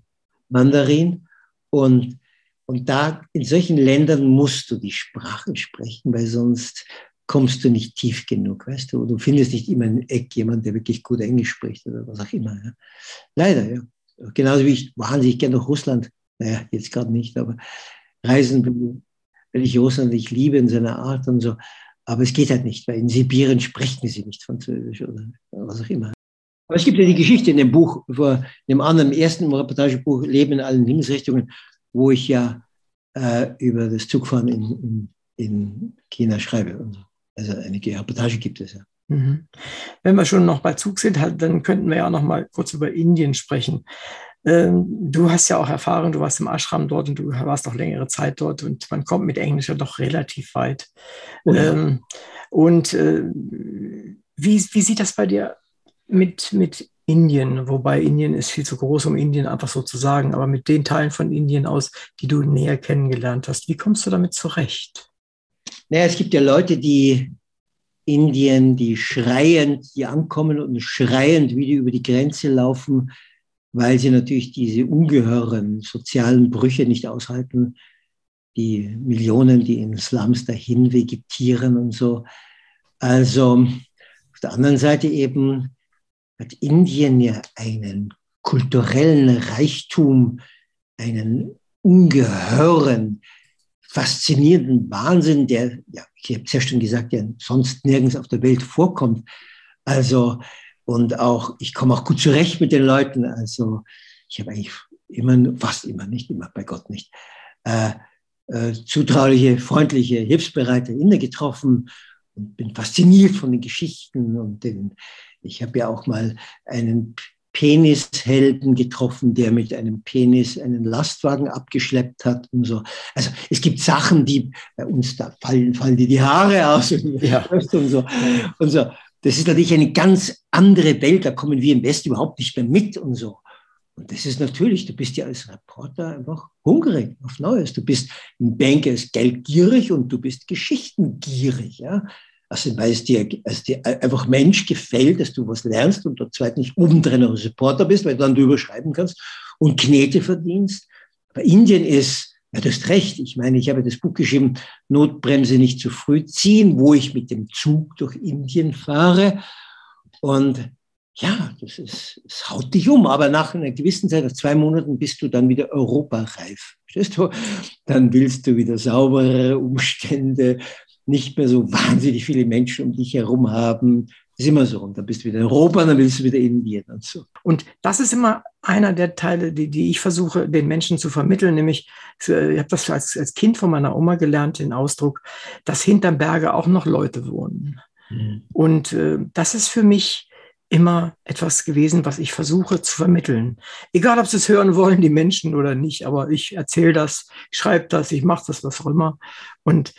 Mandarin. Und, und da, in solchen Ländern musst du die Sprachen sprechen, weil sonst kommst du nicht tief genug, weißt du? Du findest nicht immer ein Eck jemand, der wirklich gut Englisch spricht oder was auch immer. Ja. Leider, ja. Genauso wie ich wahnsinnig gerne nach Russland, naja, jetzt gerade nicht, aber reisen will ich Russland, ich liebe in seiner Art und so. Aber es geht halt nicht, weil in Sibirien sprechen sie nicht Französisch oder was auch immer. Aber es gibt ja die Geschichte in dem Buch, vor dem anderen, ersten Reportagebuch Leben in allen Himmelsrichtungen, wo ich ja äh, über das Zugfahren in, in, in China schreibe. Und so. Also eine Reportage gibt es ja. Mhm. Wenn wir schon noch bei Zug sind, halt, dann könnten wir ja noch mal kurz über Indien sprechen. Ähm, du hast ja auch erfahren, du warst im Ashram dort und du warst auch längere Zeit dort und man kommt mit Englisch ja doch relativ weit. Oh ja. Ähm, und äh, wie, wie sieht das bei dir mit, mit Indien, wobei Indien ist viel zu groß, um Indien einfach so zu sagen, aber mit den Teilen von Indien aus, die du näher kennengelernt hast, wie kommst du damit zurecht? Naja, es gibt ja Leute, die Indien, die schreiend, die ankommen und schreiend wieder über die Grenze laufen, weil sie natürlich diese ungeheuren sozialen Brüche nicht aushalten, die Millionen, die in Slums dahin vegetieren und so. Also auf der anderen Seite eben hat Indien ja einen kulturellen Reichtum, einen ungeheuren faszinierenden Wahnsinn, der, ja, ich habe es ja schon gesagt, der sonst nirgends auf der Welt vorkommt. Also, und auch, ich komme auch gut zurecht mit den Leuten. Also, ich habe eigentlich immer, fast immer, nicht immer, bei Gott nicht, äh, äh, zutrauliche, freundliche, hilfsbereite Inder getroffen und bin fasziniert von den Geschichten und den, ich habe ja auch mal einen Penishelden getroffen, der mit einem Penis einen Lastwagen abgeschleppt hat und so. Also es gibt Sachen, die bei uns da fallen, fallen die, die Haare aus und, ja. und so. Und so. Das ist natürlich eine ganz andere Welt, da kommen wir im Westen überhaupt nicht mehr mit und so. Und das ist natürlich, du bist ja als Reporter einfach hungrig auf Neues. Du bist ein Banker, ist geldgierig und du bist geschichtengierig. Ja? Also weil es dir, es dir einfach Mensch gefällt, dass du was lernst und zweitens obendrein noch Supporter bist, weil du dann drüber schreiben kannst und Knete verdienst. Aber Indien ist, ja, du hast recht. Ich meine, ich habe das Buch geschrieben, Notbremse nicht zu früh ziehen, wo ich mit dem Zug durch Indien fahre. Und ja, das ist, es haut dich um. Aber nach einer gewissen Zeit, nach zwei Monaten, bist du dann wieder europareif. Verstehst du? Dann willst du wieder saubere Umstände, nicht mehr so wahnsinnig viele Menschen um dich herum haben. Ist immer so. Und dann bist du wieder in Europa, dann willst du wieder in Indien und so. Und das ist immer einer der Teile, die, die ich versuche, den Menschen zu vermitteln, nämlich, ich habe das als, als Kind von meiner Oma gelernt, den Ausdruck, dass hinterm Berge auch noch Leute wohnen. Mhm. Und äh, das ist für mich immer etwas gewesen, was ich versuche zu vermitteln. Egal, ob sie es hören wollen, die Menschen oder nicht, aber ich erzähle das, ich schreibe das, ich mache das, was auch immer. Und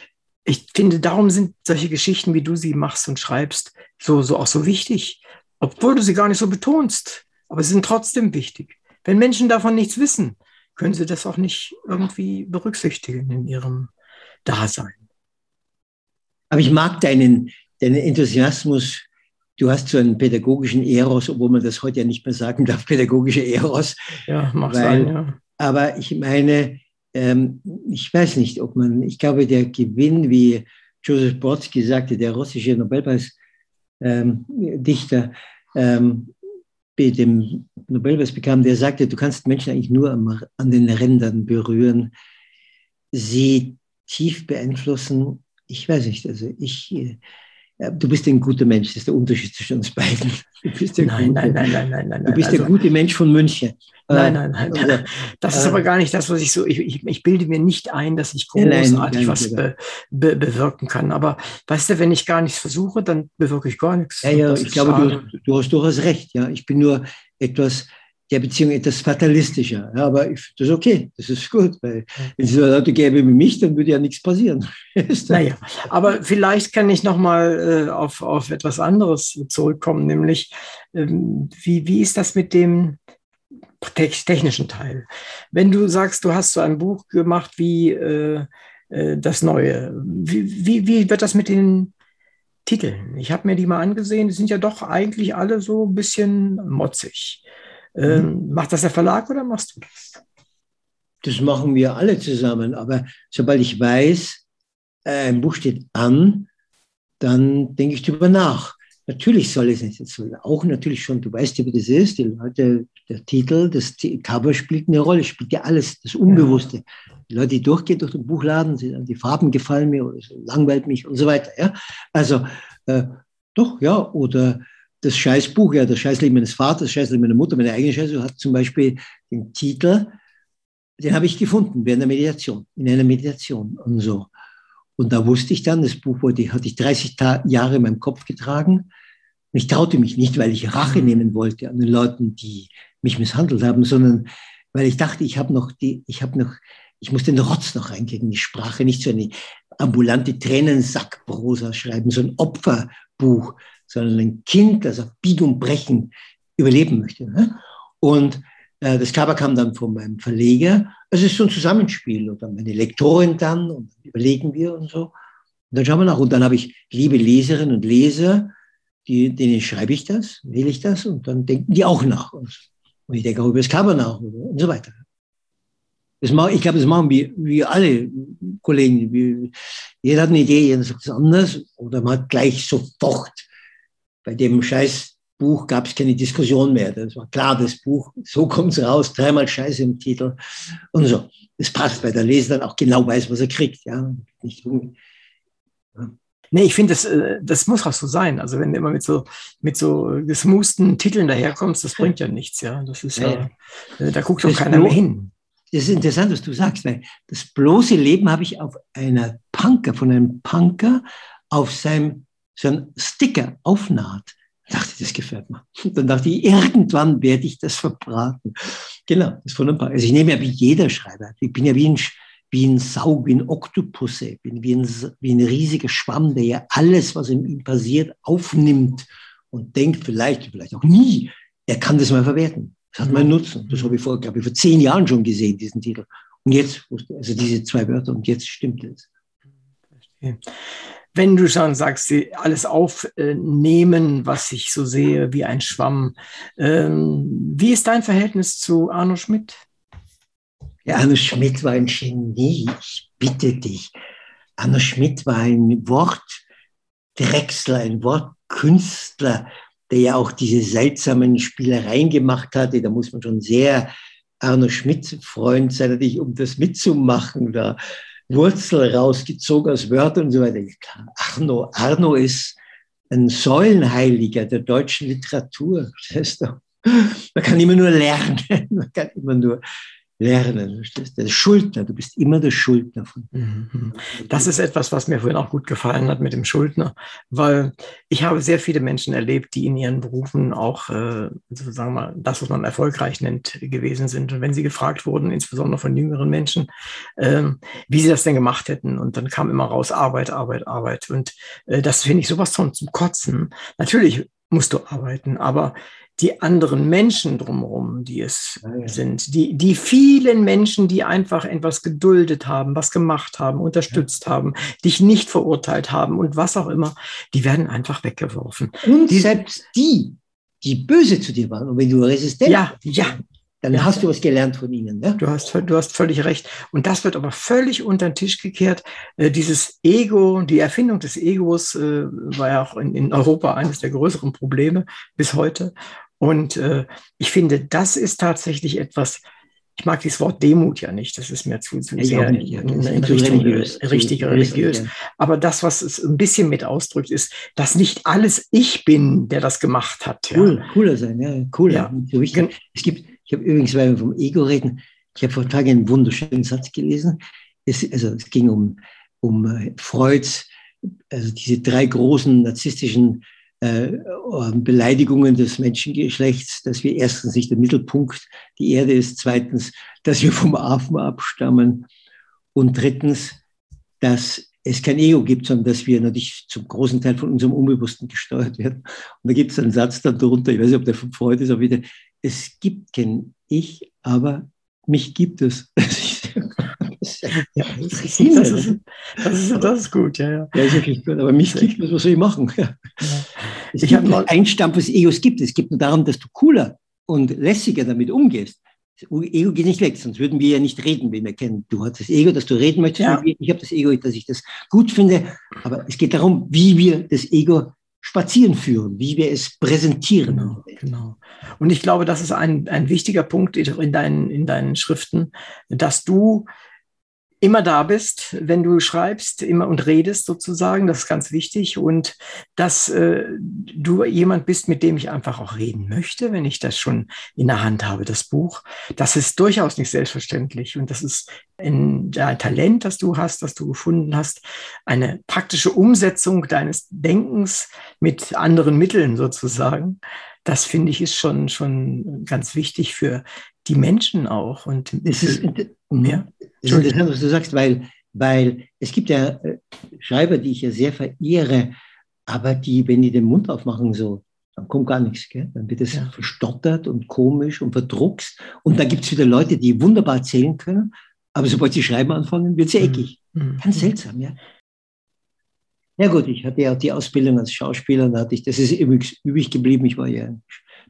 ich finde, darum sind solche Geschichten, wie du sie machst und schreibst, so, so auch so wichtig, obwohl du sie gar nicht so betonst. Aber sie sind trotzdem wichtig. Wenn Menschen davon nichts wissen, können sie das auch nicht irgendwie berücksichtigen in ihrem Dasein. Aber ich mag deinen, deinen Enthusiasmus. Du hast so einen pädagogischen Eros, obwohl man das heute ja nicht mehr sagen darf, pädagogische Eros. Ja, mag weil, sein, ja. Aber ich meine, ähm, ich weiß nicht, ob man, ich glaube, der Gewinn, wie Joseph Brodsky sagte, der russische Nobelpreisdichter, ähm, ähm, dem Nobelpreis bekam, der sagte, du kannst Menschen eigentlich nur an den Rändern berühren, sie tief beeinflussen. Ich weiß nicht, also ich, äh, du bist ein guter Mensch, das ist der Unterschied zwischen uns beiden. Du bist der nein, gute, nein, nein, nein, nein, nein. Du bist also, der gute Mensch von München. Nein, nein, nein. Also, das ist äh, aber gar nicht das, was ich so. Ich, ich, ich bilde mir nicht ein, dass ich Nein, nein, großartig nein, was be, be, bewirken kann. Aber weißt du, wenn ich gar nichts versuche, dann bewirke ich gar nichts. Ja, ja, ich glaube, du, du hast durchaus recht. Ja, ich bin nur etwas der Beziehung etwas fatalistischer. Ja, aber ich, das ist okay, das ist gut, weil wenn es so Leute gäbe wie mich, dann würde ja nichts passieren. Naja, aber vielleicht kann ich nochmal äh, auf, auf etwas anderes zurückkommen, nämlich ähm, wie, wie ist das mit dem te- technischen Teil? Wenn du sagst, du hast so ein Buch gemacht wie äh, äh, das Neue, wie, wie, wie wird das mit den Titeln? Ich habe mir die mal angesehen, die sind ja doch eigentlich alle so ein bisschen motzig. Ähm, Macht das der Verlag oder machst du das? Das machen wir alle zusammen. Aber sobald ich weiß, äh, ein Buch steht an, dann denke ich darüber nach. Natürlich soll es nicht, es soll auch natürlich schon, du weißt ja, wie das ist, die Leute, der Titel, das Cover spielt eine Rolle, spielt ja alles, das Unbewusste. Die Leute, die durchgehen durch den Buchladen, sagen, die Farben gefallen mir oder es langweilt mich und so weiter. Ja? Also, äh, doch, ja, oder das Scheißbuch, ja, das Scheißleben meines Vaters, das Scheißleben meiner Mutter, meine eigene Scheiße, hat zum Beispiel den Titel, den habe ich gefunden während der Meditation, in einer Meditation und so. Und da wusste ich dann, das Buch wurde, hatte ich 30 Ta Jahre in meinem Kopf getragen. Und ich traute mich nicht, weil ich Rache nehmen wollte an den Leuten, die mich misshandelt haben, sondern weil ich dachte, ich habe noch die, ich habe noch, ich muss den Rotz noch reinkriegen, die Sprache, nicht so eine ambulante Tränensackprosa schreiben, so ein Opferbuch, sondern ein Kind, das auf Bieg und Brechen überleben möchte. Ne? Und äh, das Cover kam dann von meinem Verleger. Es ist so ein Zusammenspiel. Und dann meine Lektorin dann und dann überlegen wir und so. Und dann schauen wir nach. Und dann habe ich liebe Leserinnen und Leser, die, denen schreibe ich das, wähle ich das und dann denken die auch nach. Und, ich denke auch über das Cover nach und so weiter. Das machen, ich glaube, das machen wir, wir alle Kollegen. Wir, jeder hat eine Idee, jeder sagt es anders oder man hat gleich sofort. Bei dem Scheißbuch gab es keine Diskussion mehr. Das war klar, das Buch, so kommt es raus, dreimal Scheiße im Titel und so. Das passt, weil der Leser dann auch genau weiß, was er kriegt. Ja, nicht irgendwie. Nee, ich finde, das, äh, das muss auch so sein. Also wenn du immer mit so, mit so gesmoosten Titeln daherkommst, das bringt ja nichts, ja. Das ist ja, äh, da guckt doch keiner mehr hin. Das ist interessant, was du sagst, weil das bloße Leben habe ich auf einer Punker, von einem Punker auf seinem so ein Sticker aufnaht. Ich dachte, das gefällt mir. Und dann dachte ich, irgendwann werde ich das verbraten. Genau, das ist Punker. Also ich nehme ja wie jeder Schreiber. Ich bin ja wie ein, wie ein Saug, wie ein Oktopus, ich bin wie ein, wie ein riesiger Schwamm, der ja alles, was in ihm passiert, aufnimmt und denkt vielleicht, vielleicht auch nie, er kann das mal verwerten. Das hat mal einen Nutzen. Das habe ich vor, glaube ich, vor zehn Jahren schon gesehen, diesen Titel. Und jetzt, also diese zwei Wörter, und jetzt stimmt es. Wenn du schon sagst, sie alles aufnehmen, was ich so sehe, wie ein Schwamm. Ähm, wie ist dein Verhältnis zu Arno Schmidt? Ja, Arno Schmidt war ein Genie, ich bitte dich. Arno Schmidt war ein Wortdrechsler, ein Wortkünstler, der ja auch diese seltsamen Spielereien gemacht hatte. Da muss man schon sehr Arno Schmidt-Freund sein, natürlich, um das mitzumachen. Da Wurzel rausgezogen aus Wörtern und so weiter. Arno, Arno ist ein Säulenheiliger der deutschen Literatur. Das heißt doch, man kann immer nur lernen. Man kann immer nur lernen. verstehst? Der Schuldner, du bist immer der Schuldner von. Mhm. Das ist etwas, was mir vorhin auch gut gefallen hat mit dem Schuldner, weil ich habe sehr viele Menschen erlebt, die in ihren Berufen auch, äh, sozusagen mal, das, was man erfolgreich nennt, gewesen sind. Und wenn sie gefragt wurden, insbesondere von jüngeren Menschen, ähm, wie sie das denn gemacht hätten, und dann kam immer raus Arbeit, Arbeit, Arbeit. Und äh, das finde ich sowas von zum Kotzen. Natürlich musst du arbeiten, aber die anderen Menschen drumherum, die es Ja, ja. sind, die, die vielen Menschen, die einfach etwas geduldet haben, was gemacht haben, unterstützt haben, dich nicht verurteilt haben und was auch immer, die werden einfach weggeworfen. Und Die- selbst die, die böse zu dir waren, und wenn du resistent Ja, ja, dann Ja. hast du was gelernt von ihnen. Ja? Du hast, du hast völlig recht. Und das wird aber völlig unter den Tisch gekehrt. Äh, dieses Ego, die Erfindung des Egos äh, war ja auch in, in Europa eines der größeren Probleme bis heute. Und äh, ich finde, das ist tatsächlich etwas, ich mag dieses Wort Demut ja nicht, das ist mir zu, zu Ich sehr nicht, ja. in, in Richtung religiös, zu richtig religiös, ja. Aber das, was es ein bisschen mit ausdrückt, ist, dass nicht alles ich bin, der das gemacht hat. Ja. Cool, cooler sein, ja, cooler. Ja. So. Es gibt, ich habe übrigens, weil wir vom Ego reden, ich habe vor Tagen einen wunderschönen Satz gelesen. Es, also es ging um, um äh, Freuds, also diese drei großen narzisstischen äh, Beleidigungen des Menschengeschlechts, dass wir erstens nicht der Mittelpunkt die Erde ist, zweitens, dass wir vom Affen abstammen und drittens, dass es kein Ego gibt, sondern dass wir natürlich zum großen Teil von unserem Unbewussten gesteuert werden. Und da gibt es einen Satz dann drunter, ich weiß nicht, ob der von Freud ist, aber wieder, es gibt kein Ich, aber mich gibt es. Ja, das, ist, das, ist, das, ist, das ist gut, ja, ja. Ja, ist wirklich gut, aber mich gibt es, was soll ich machen? Ja. Es Ich gibt mal- das Einstampfen des Egos gibt es. Gibt nur darum, dass du cooler und lässiger damit umgehst. Das Ego geht nicht weg, sonst würden wir ja nicht reden, wenn wir kennen. Du hast das Ego, dass du reden möchtest. Ja. Ich habe das Ego, dass ich das gut finde. Aber es geht darum, wie wir das Ego spazieren führen, wie wir es präsentieren. Genau, genau. Und ich glaube, das ist ein, ein wichtiger Punkt in deinen, in deinen Schriften, dass du immer da bist, wenn du schreibst, immer und redest sozusagen. Das ist ganz wichtig. Und dass äh, du jemand bist, mit dem ich einfach auch reden möchte, wenn ich das schon in der Hand habe, das Buch. Das ist durchaus nicht selbstverständlich. Und das ist ein, ein Talent, das du hast, das du gefunden hast, eine praktische Umsetzung deines Denkens mit anderen Mitteln sozusagen. Das finde ich ist schon, schon ganz wichtig für die Menschen auch. Und Das ist, Ja. das ist interessant, was du sagst, weil, weil es gibt ja äh, Schreiber, die ich ja sehr verehre, aber die, wenn die den Mund aufmachen, so, dann kommt gar nichts. Gell? Dann wird es Ja. verstottert und komisch und verdruckst. Und da gibt es wieder Leute, die wunderbar erzählen können, aber sobald sie schreiben anfangen, wird sie Mhm. eckig. Mhm. Ganz seltsam, ja. Ja gut, ich hatte ja auch die Ausbildung als Schauspieler, da hatte ich, das ist übrigens übrig geblieben, ich war ja ein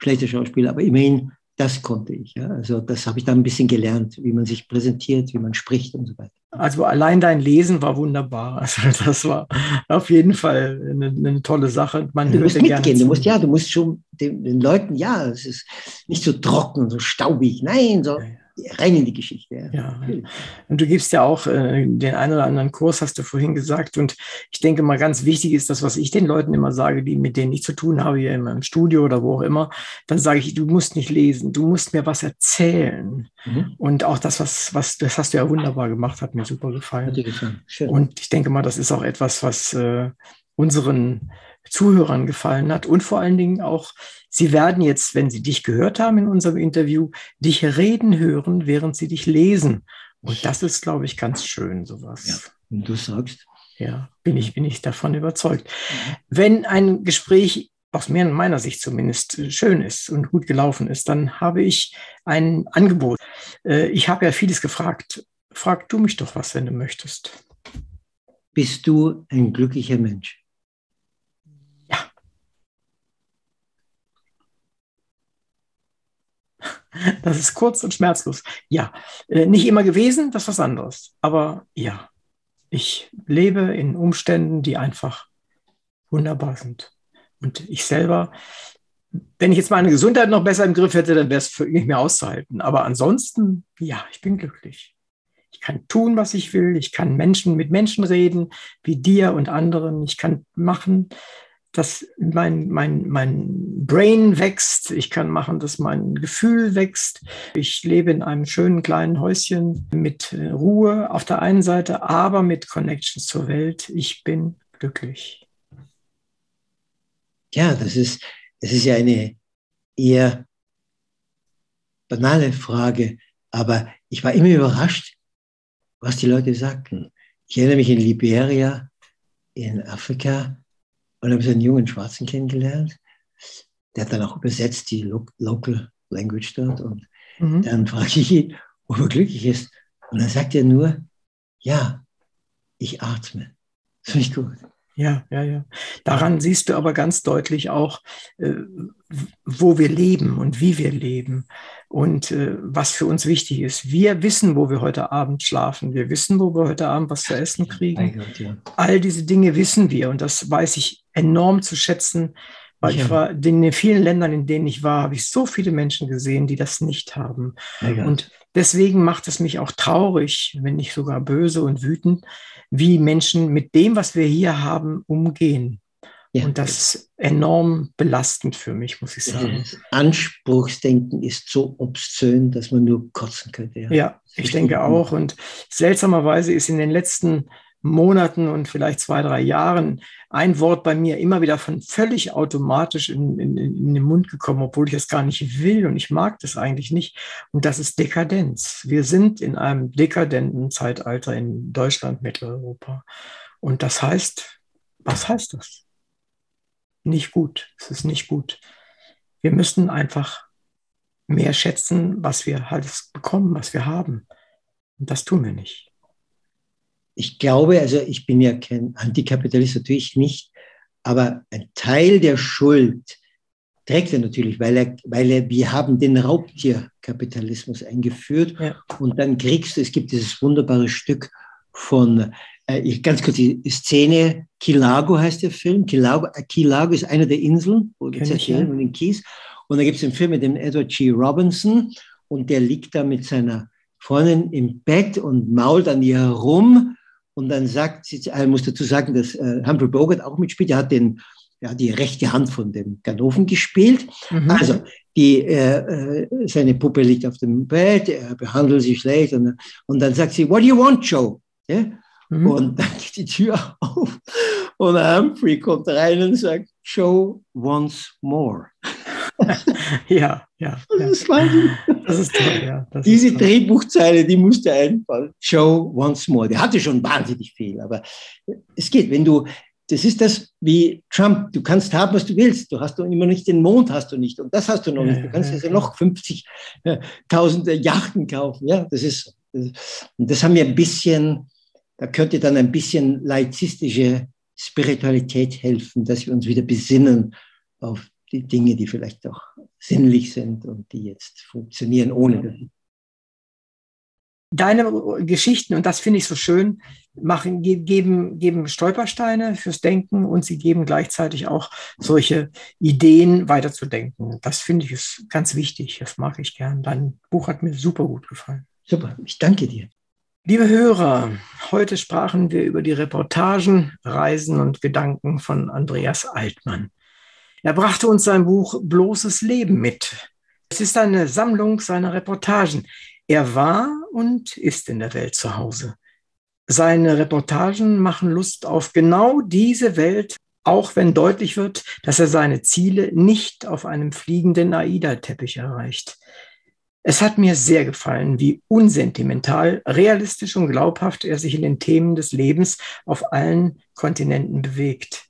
schlechter Schauspieler, aber immerhin, das konnte ich. Ja. Also das habe ich da ein bisschen gelernt, wie man sich präsentiert, wie man spricht und so weiter. Also allein dein Lesen war wunderbar. Also das war auf jeden Fall eine, eine tolle Sache. Man Du musst mitgehen, du musst ja, du musst schon den, den Leuten, ja, es ist nicht so trocken, so staubig, nein, so rein in die Geschichte. Ja. Ja. Und du gibst ja auch äh, den einen oder anderen Kurs, hast du vorhin gesagt. Und ich denke mal, ganz wichtig ist das, was ich den Leuten immer sage, die mit denen ich zu tun habe, hier in meinem Studio oder wo auch immer. Dann sage ich, du musst nicht lesen, du musst mir was erzählen. Mhm. Und auch das, was, was, das hast du ja wunderbar gemacht, hat mir super Hat gefallen. dir gefallen. Schön. Und ich denke mal, das ist auch etwas, was äh, unseren Zuhörern gefallen hat. Und vor allen Dingen auch, sie werden jetzt, wenn sie dich gehört haben in unserem Interview, dich reden hören, während sie dich lesen. Und das ist, glaube ich, ganz schön, sowas. Ja. Und du sagst, Ja, bin ich, bin ich davon überzeugt. Wenn ein Gespräch aus meiner Sicht zumindest schön ist und gut gelaufen ist, dann habe ich ein Angebot. Äh, Ich habe ja vieles gefragt. Frag du mich doch was, wenn du möchtest. bist du ein glücklicher Mensch? Das ist kurz und schmerzlos. Ja, Äh, nicht immer gewesen, das ist was anderes. Aber ja, ich lebe in Umständen, die einfach wunderbar sind. Und ich selber, wenn ich jetzt meine Gesundheit noch besser im Griff hätte, dann wäre es für nicht mehr auszuhalten. Aber ansonsten, ja, ich bin glücklich. Ich kann tun, was ich will. Ich kann Menschen mit Menschen reden, wie dir und anderen. Ich kann machen, dass mein, mein, mein Brain wächst. Ich kann machen, dass mein Gefühl wächst. Ich lebe in einem schönen kleinen Häuschen mit äh, Ruhe auf der einen Seite, aber mit Connections zur Welt. Ich bin glücklich. Ja, das ist, das ist ja eine eher banale Frage, aber ich war immer überrascht, was die Leute sagten. Ich erinnere mich in Liberia, in Afrika, und habe so einen jungen Schwarzen kennengelernt. Der hat dann auch übersetzt die Lo Local Language dort. Und Mhm. dann frage ich ihn, ob er glücklich ist. Und dann sagt er nur, ja, ich atme. Das finde ich gut. Ja, ja, ja. Daran siehst du aber ganz deutlich auch, äh, wo wir leben und wie wir leben und äh, was für uns wichtig ist. Wir wissen, wo wir heute Abend schlafen. Wir wissen, wo wir heute Abend was zu essen kriegen. All diese Dinge wissen wir und das weiß ich enorm zu schätzen, weil ja. ich war in den vielen Ländern, in denen ich war, habe ich so viele Menschen gesehen, die das nicht haben. Und deswegen macht es mich auch traurig, wenn nicht sogar böse und wütend, wie Menschen mit dem, was wir hier haben, umgehen. Ja. Und das ist enorm belastend für mich, muss ich sagen. Das Anspruchsdenken ist so obszön, dass man nur kotzen könnte. Ja, ja ich denke auch. Und seltsamerweise ist in den letzten Monaten und vielleicht zwei, drei Jahren ein Wort bei mir immer wieder von völlig automatisch in, in, in, den Mund gekommen, obwohl ich es gar nicht will und ich mag das eigentlich nicht. Und das ist Dekadenz. Wir sind in einem dekadenten Zeitalter in Deutschland, Mitteleuropa. Und das heißt, was heißt das? Nicht gut. Es ist nicht gut. Wir müssen einfach mehr schätzen, was wir halt bekommen, was wir haben. Und das tun wir nicht ich glaube, also ich bin ja kein Antikapitalist, natürlich nicht, aber ein Teil der Schuld trägt er natürlich, weil er, weil er, wir haben den Raubtierkapitalismus eingeführt ja. und dann kriegst du, es gibt dieses wunderbare Stück von, äh, ich, ganz kurz die Szene, Kilago heißt der Film, Kilago, äh, Kilago ist eine der Inseln, wo die erzählen, und den Kies, und da gibt es den Film mit dem Edward G. Robinson und der liegt da mit seiner Freundin im Bett und mault an ihr herum und dann sagt sie, ich muss dazu sagen, dass äh, Humphrey Bogart auch mitspielt. Er hat den, ja, die rechte Hand von dem Ganoven gespielt. Mhm. Also die, äh, äh, seine Puppe liegt auf dem Bett, er behandelt sie schlecht und, und dann sagt sie, What do you want, Joe? Ja? Mhm. Und dann geht die Tür auf und Humphrey kommt rein und sagt, Joe wants more. ja, ja. Das ist Wahnsinn. Das ist toll, ja. Das Diese toll. Drehbuchzeile, die musste einfallen. Show once more. Der hatte schon wahnsinnig viel, aber es geht, wenn du, das ist das wie Trump, du kannst haben, was du willst. Du hast doch immer nicht den Mond, hast du nicht. Und das hast du noch nicht. Du kannst ja, also noch 50.000 Yachten kaufen. Ja, das ist, und das haben wir ein bisschen, da könnte dann ein bisschen laizistische Spiritualität helfen, dass wir uns wieder besinnen auf die Dinge, die vielleicht auch sinnlich sind und die jetzt funktionieren ohne. Deine Geschichten, und das finde ich so schön, machen, geben, geben Stolpersteine fürs Denken und sie geben gleichzeitig auch solche Ideen weiterzudenken. Das finde ich ist ganz wichtig. Das mag ich gern. Dein Buch hat mir super gut gefallen. Super, ich danke dir. Liebe Hörer, heute sprachen wir über die Reportagen, Reisen und Gedanken von Andreas Altmann. Er brachte uns sein Buch Bloßes Leben mit. Es ist eine Sammlung seiner Reportagen. Er war und ist in der Welt zu Hause. Seine Reportagen machen Lust auf genau diese Welt, auch wenn deutlich wird, dass er seine Ziele nicht auf einem fliegenden AIDA-Teppich erreicht. Es hat mir sehr gefallen, wie unsentimental, realistisch und glaubhaft er sich in den Themen des Lebens auf allen Kontinenten bewegt.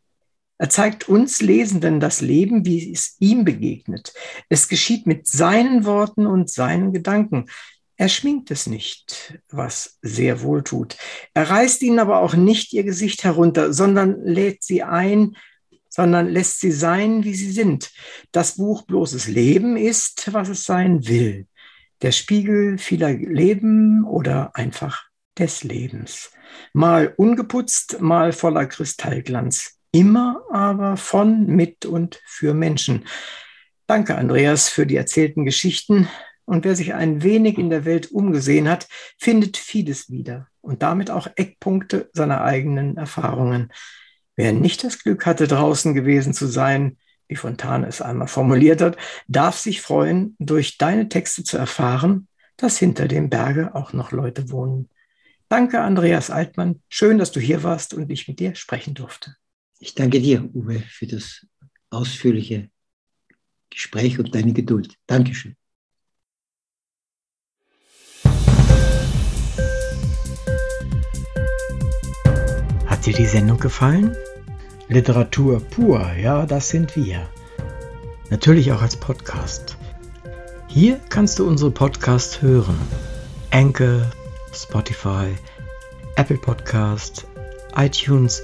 Er zeigt uns Lesenden das Leben, wie es ihm begegnet. Es geschieht mit seinen Worten und seinen Gedanken. Er schminkt es nicht, was sehr wohl tut. Er reißt ihnen aber auch nicht ihr Gesicht herunter, sondern lädt sie ein, sondern lässt sie sein, wie sie sind. Das Buch Bloßes Leben ist, was es sein will. Der Spiegel vieler Leben oder einfach des Lebens. Mal ungeputzt, mal voller Kristallglanz immer aber von, mit und für Menschen. Danke, Andreas, für die erzählten Geschichten. Und wer sich ein wenig in der Welt umgesehen hat, findet vieles wieder und damit auch Eckpunkte seiner eigenen Erfahrungen. Wer nicht das Glück hatte, draußen gewesen zu sein, wie Fontane es einmal formuliert hat, darf sich freuen, durch deine Texte zu erfahren, dass hinter dem Berge auch noch Leute wohnen. Danke, Andreas Altmann. Schön, dass du hier warst und ich mit dir sprechen durfte. Ich danke dir, Uwe, für das ausführliche Gespräch und deine Geduld. Dankeschön. Hat dir die Sendung gefallen? Literatur pur, ja, das sind wir. Natürlich auch als Podcast. Hier kannst du unsere Podcasts hören. Anchor, Spotify, Apple Podcast, iTunes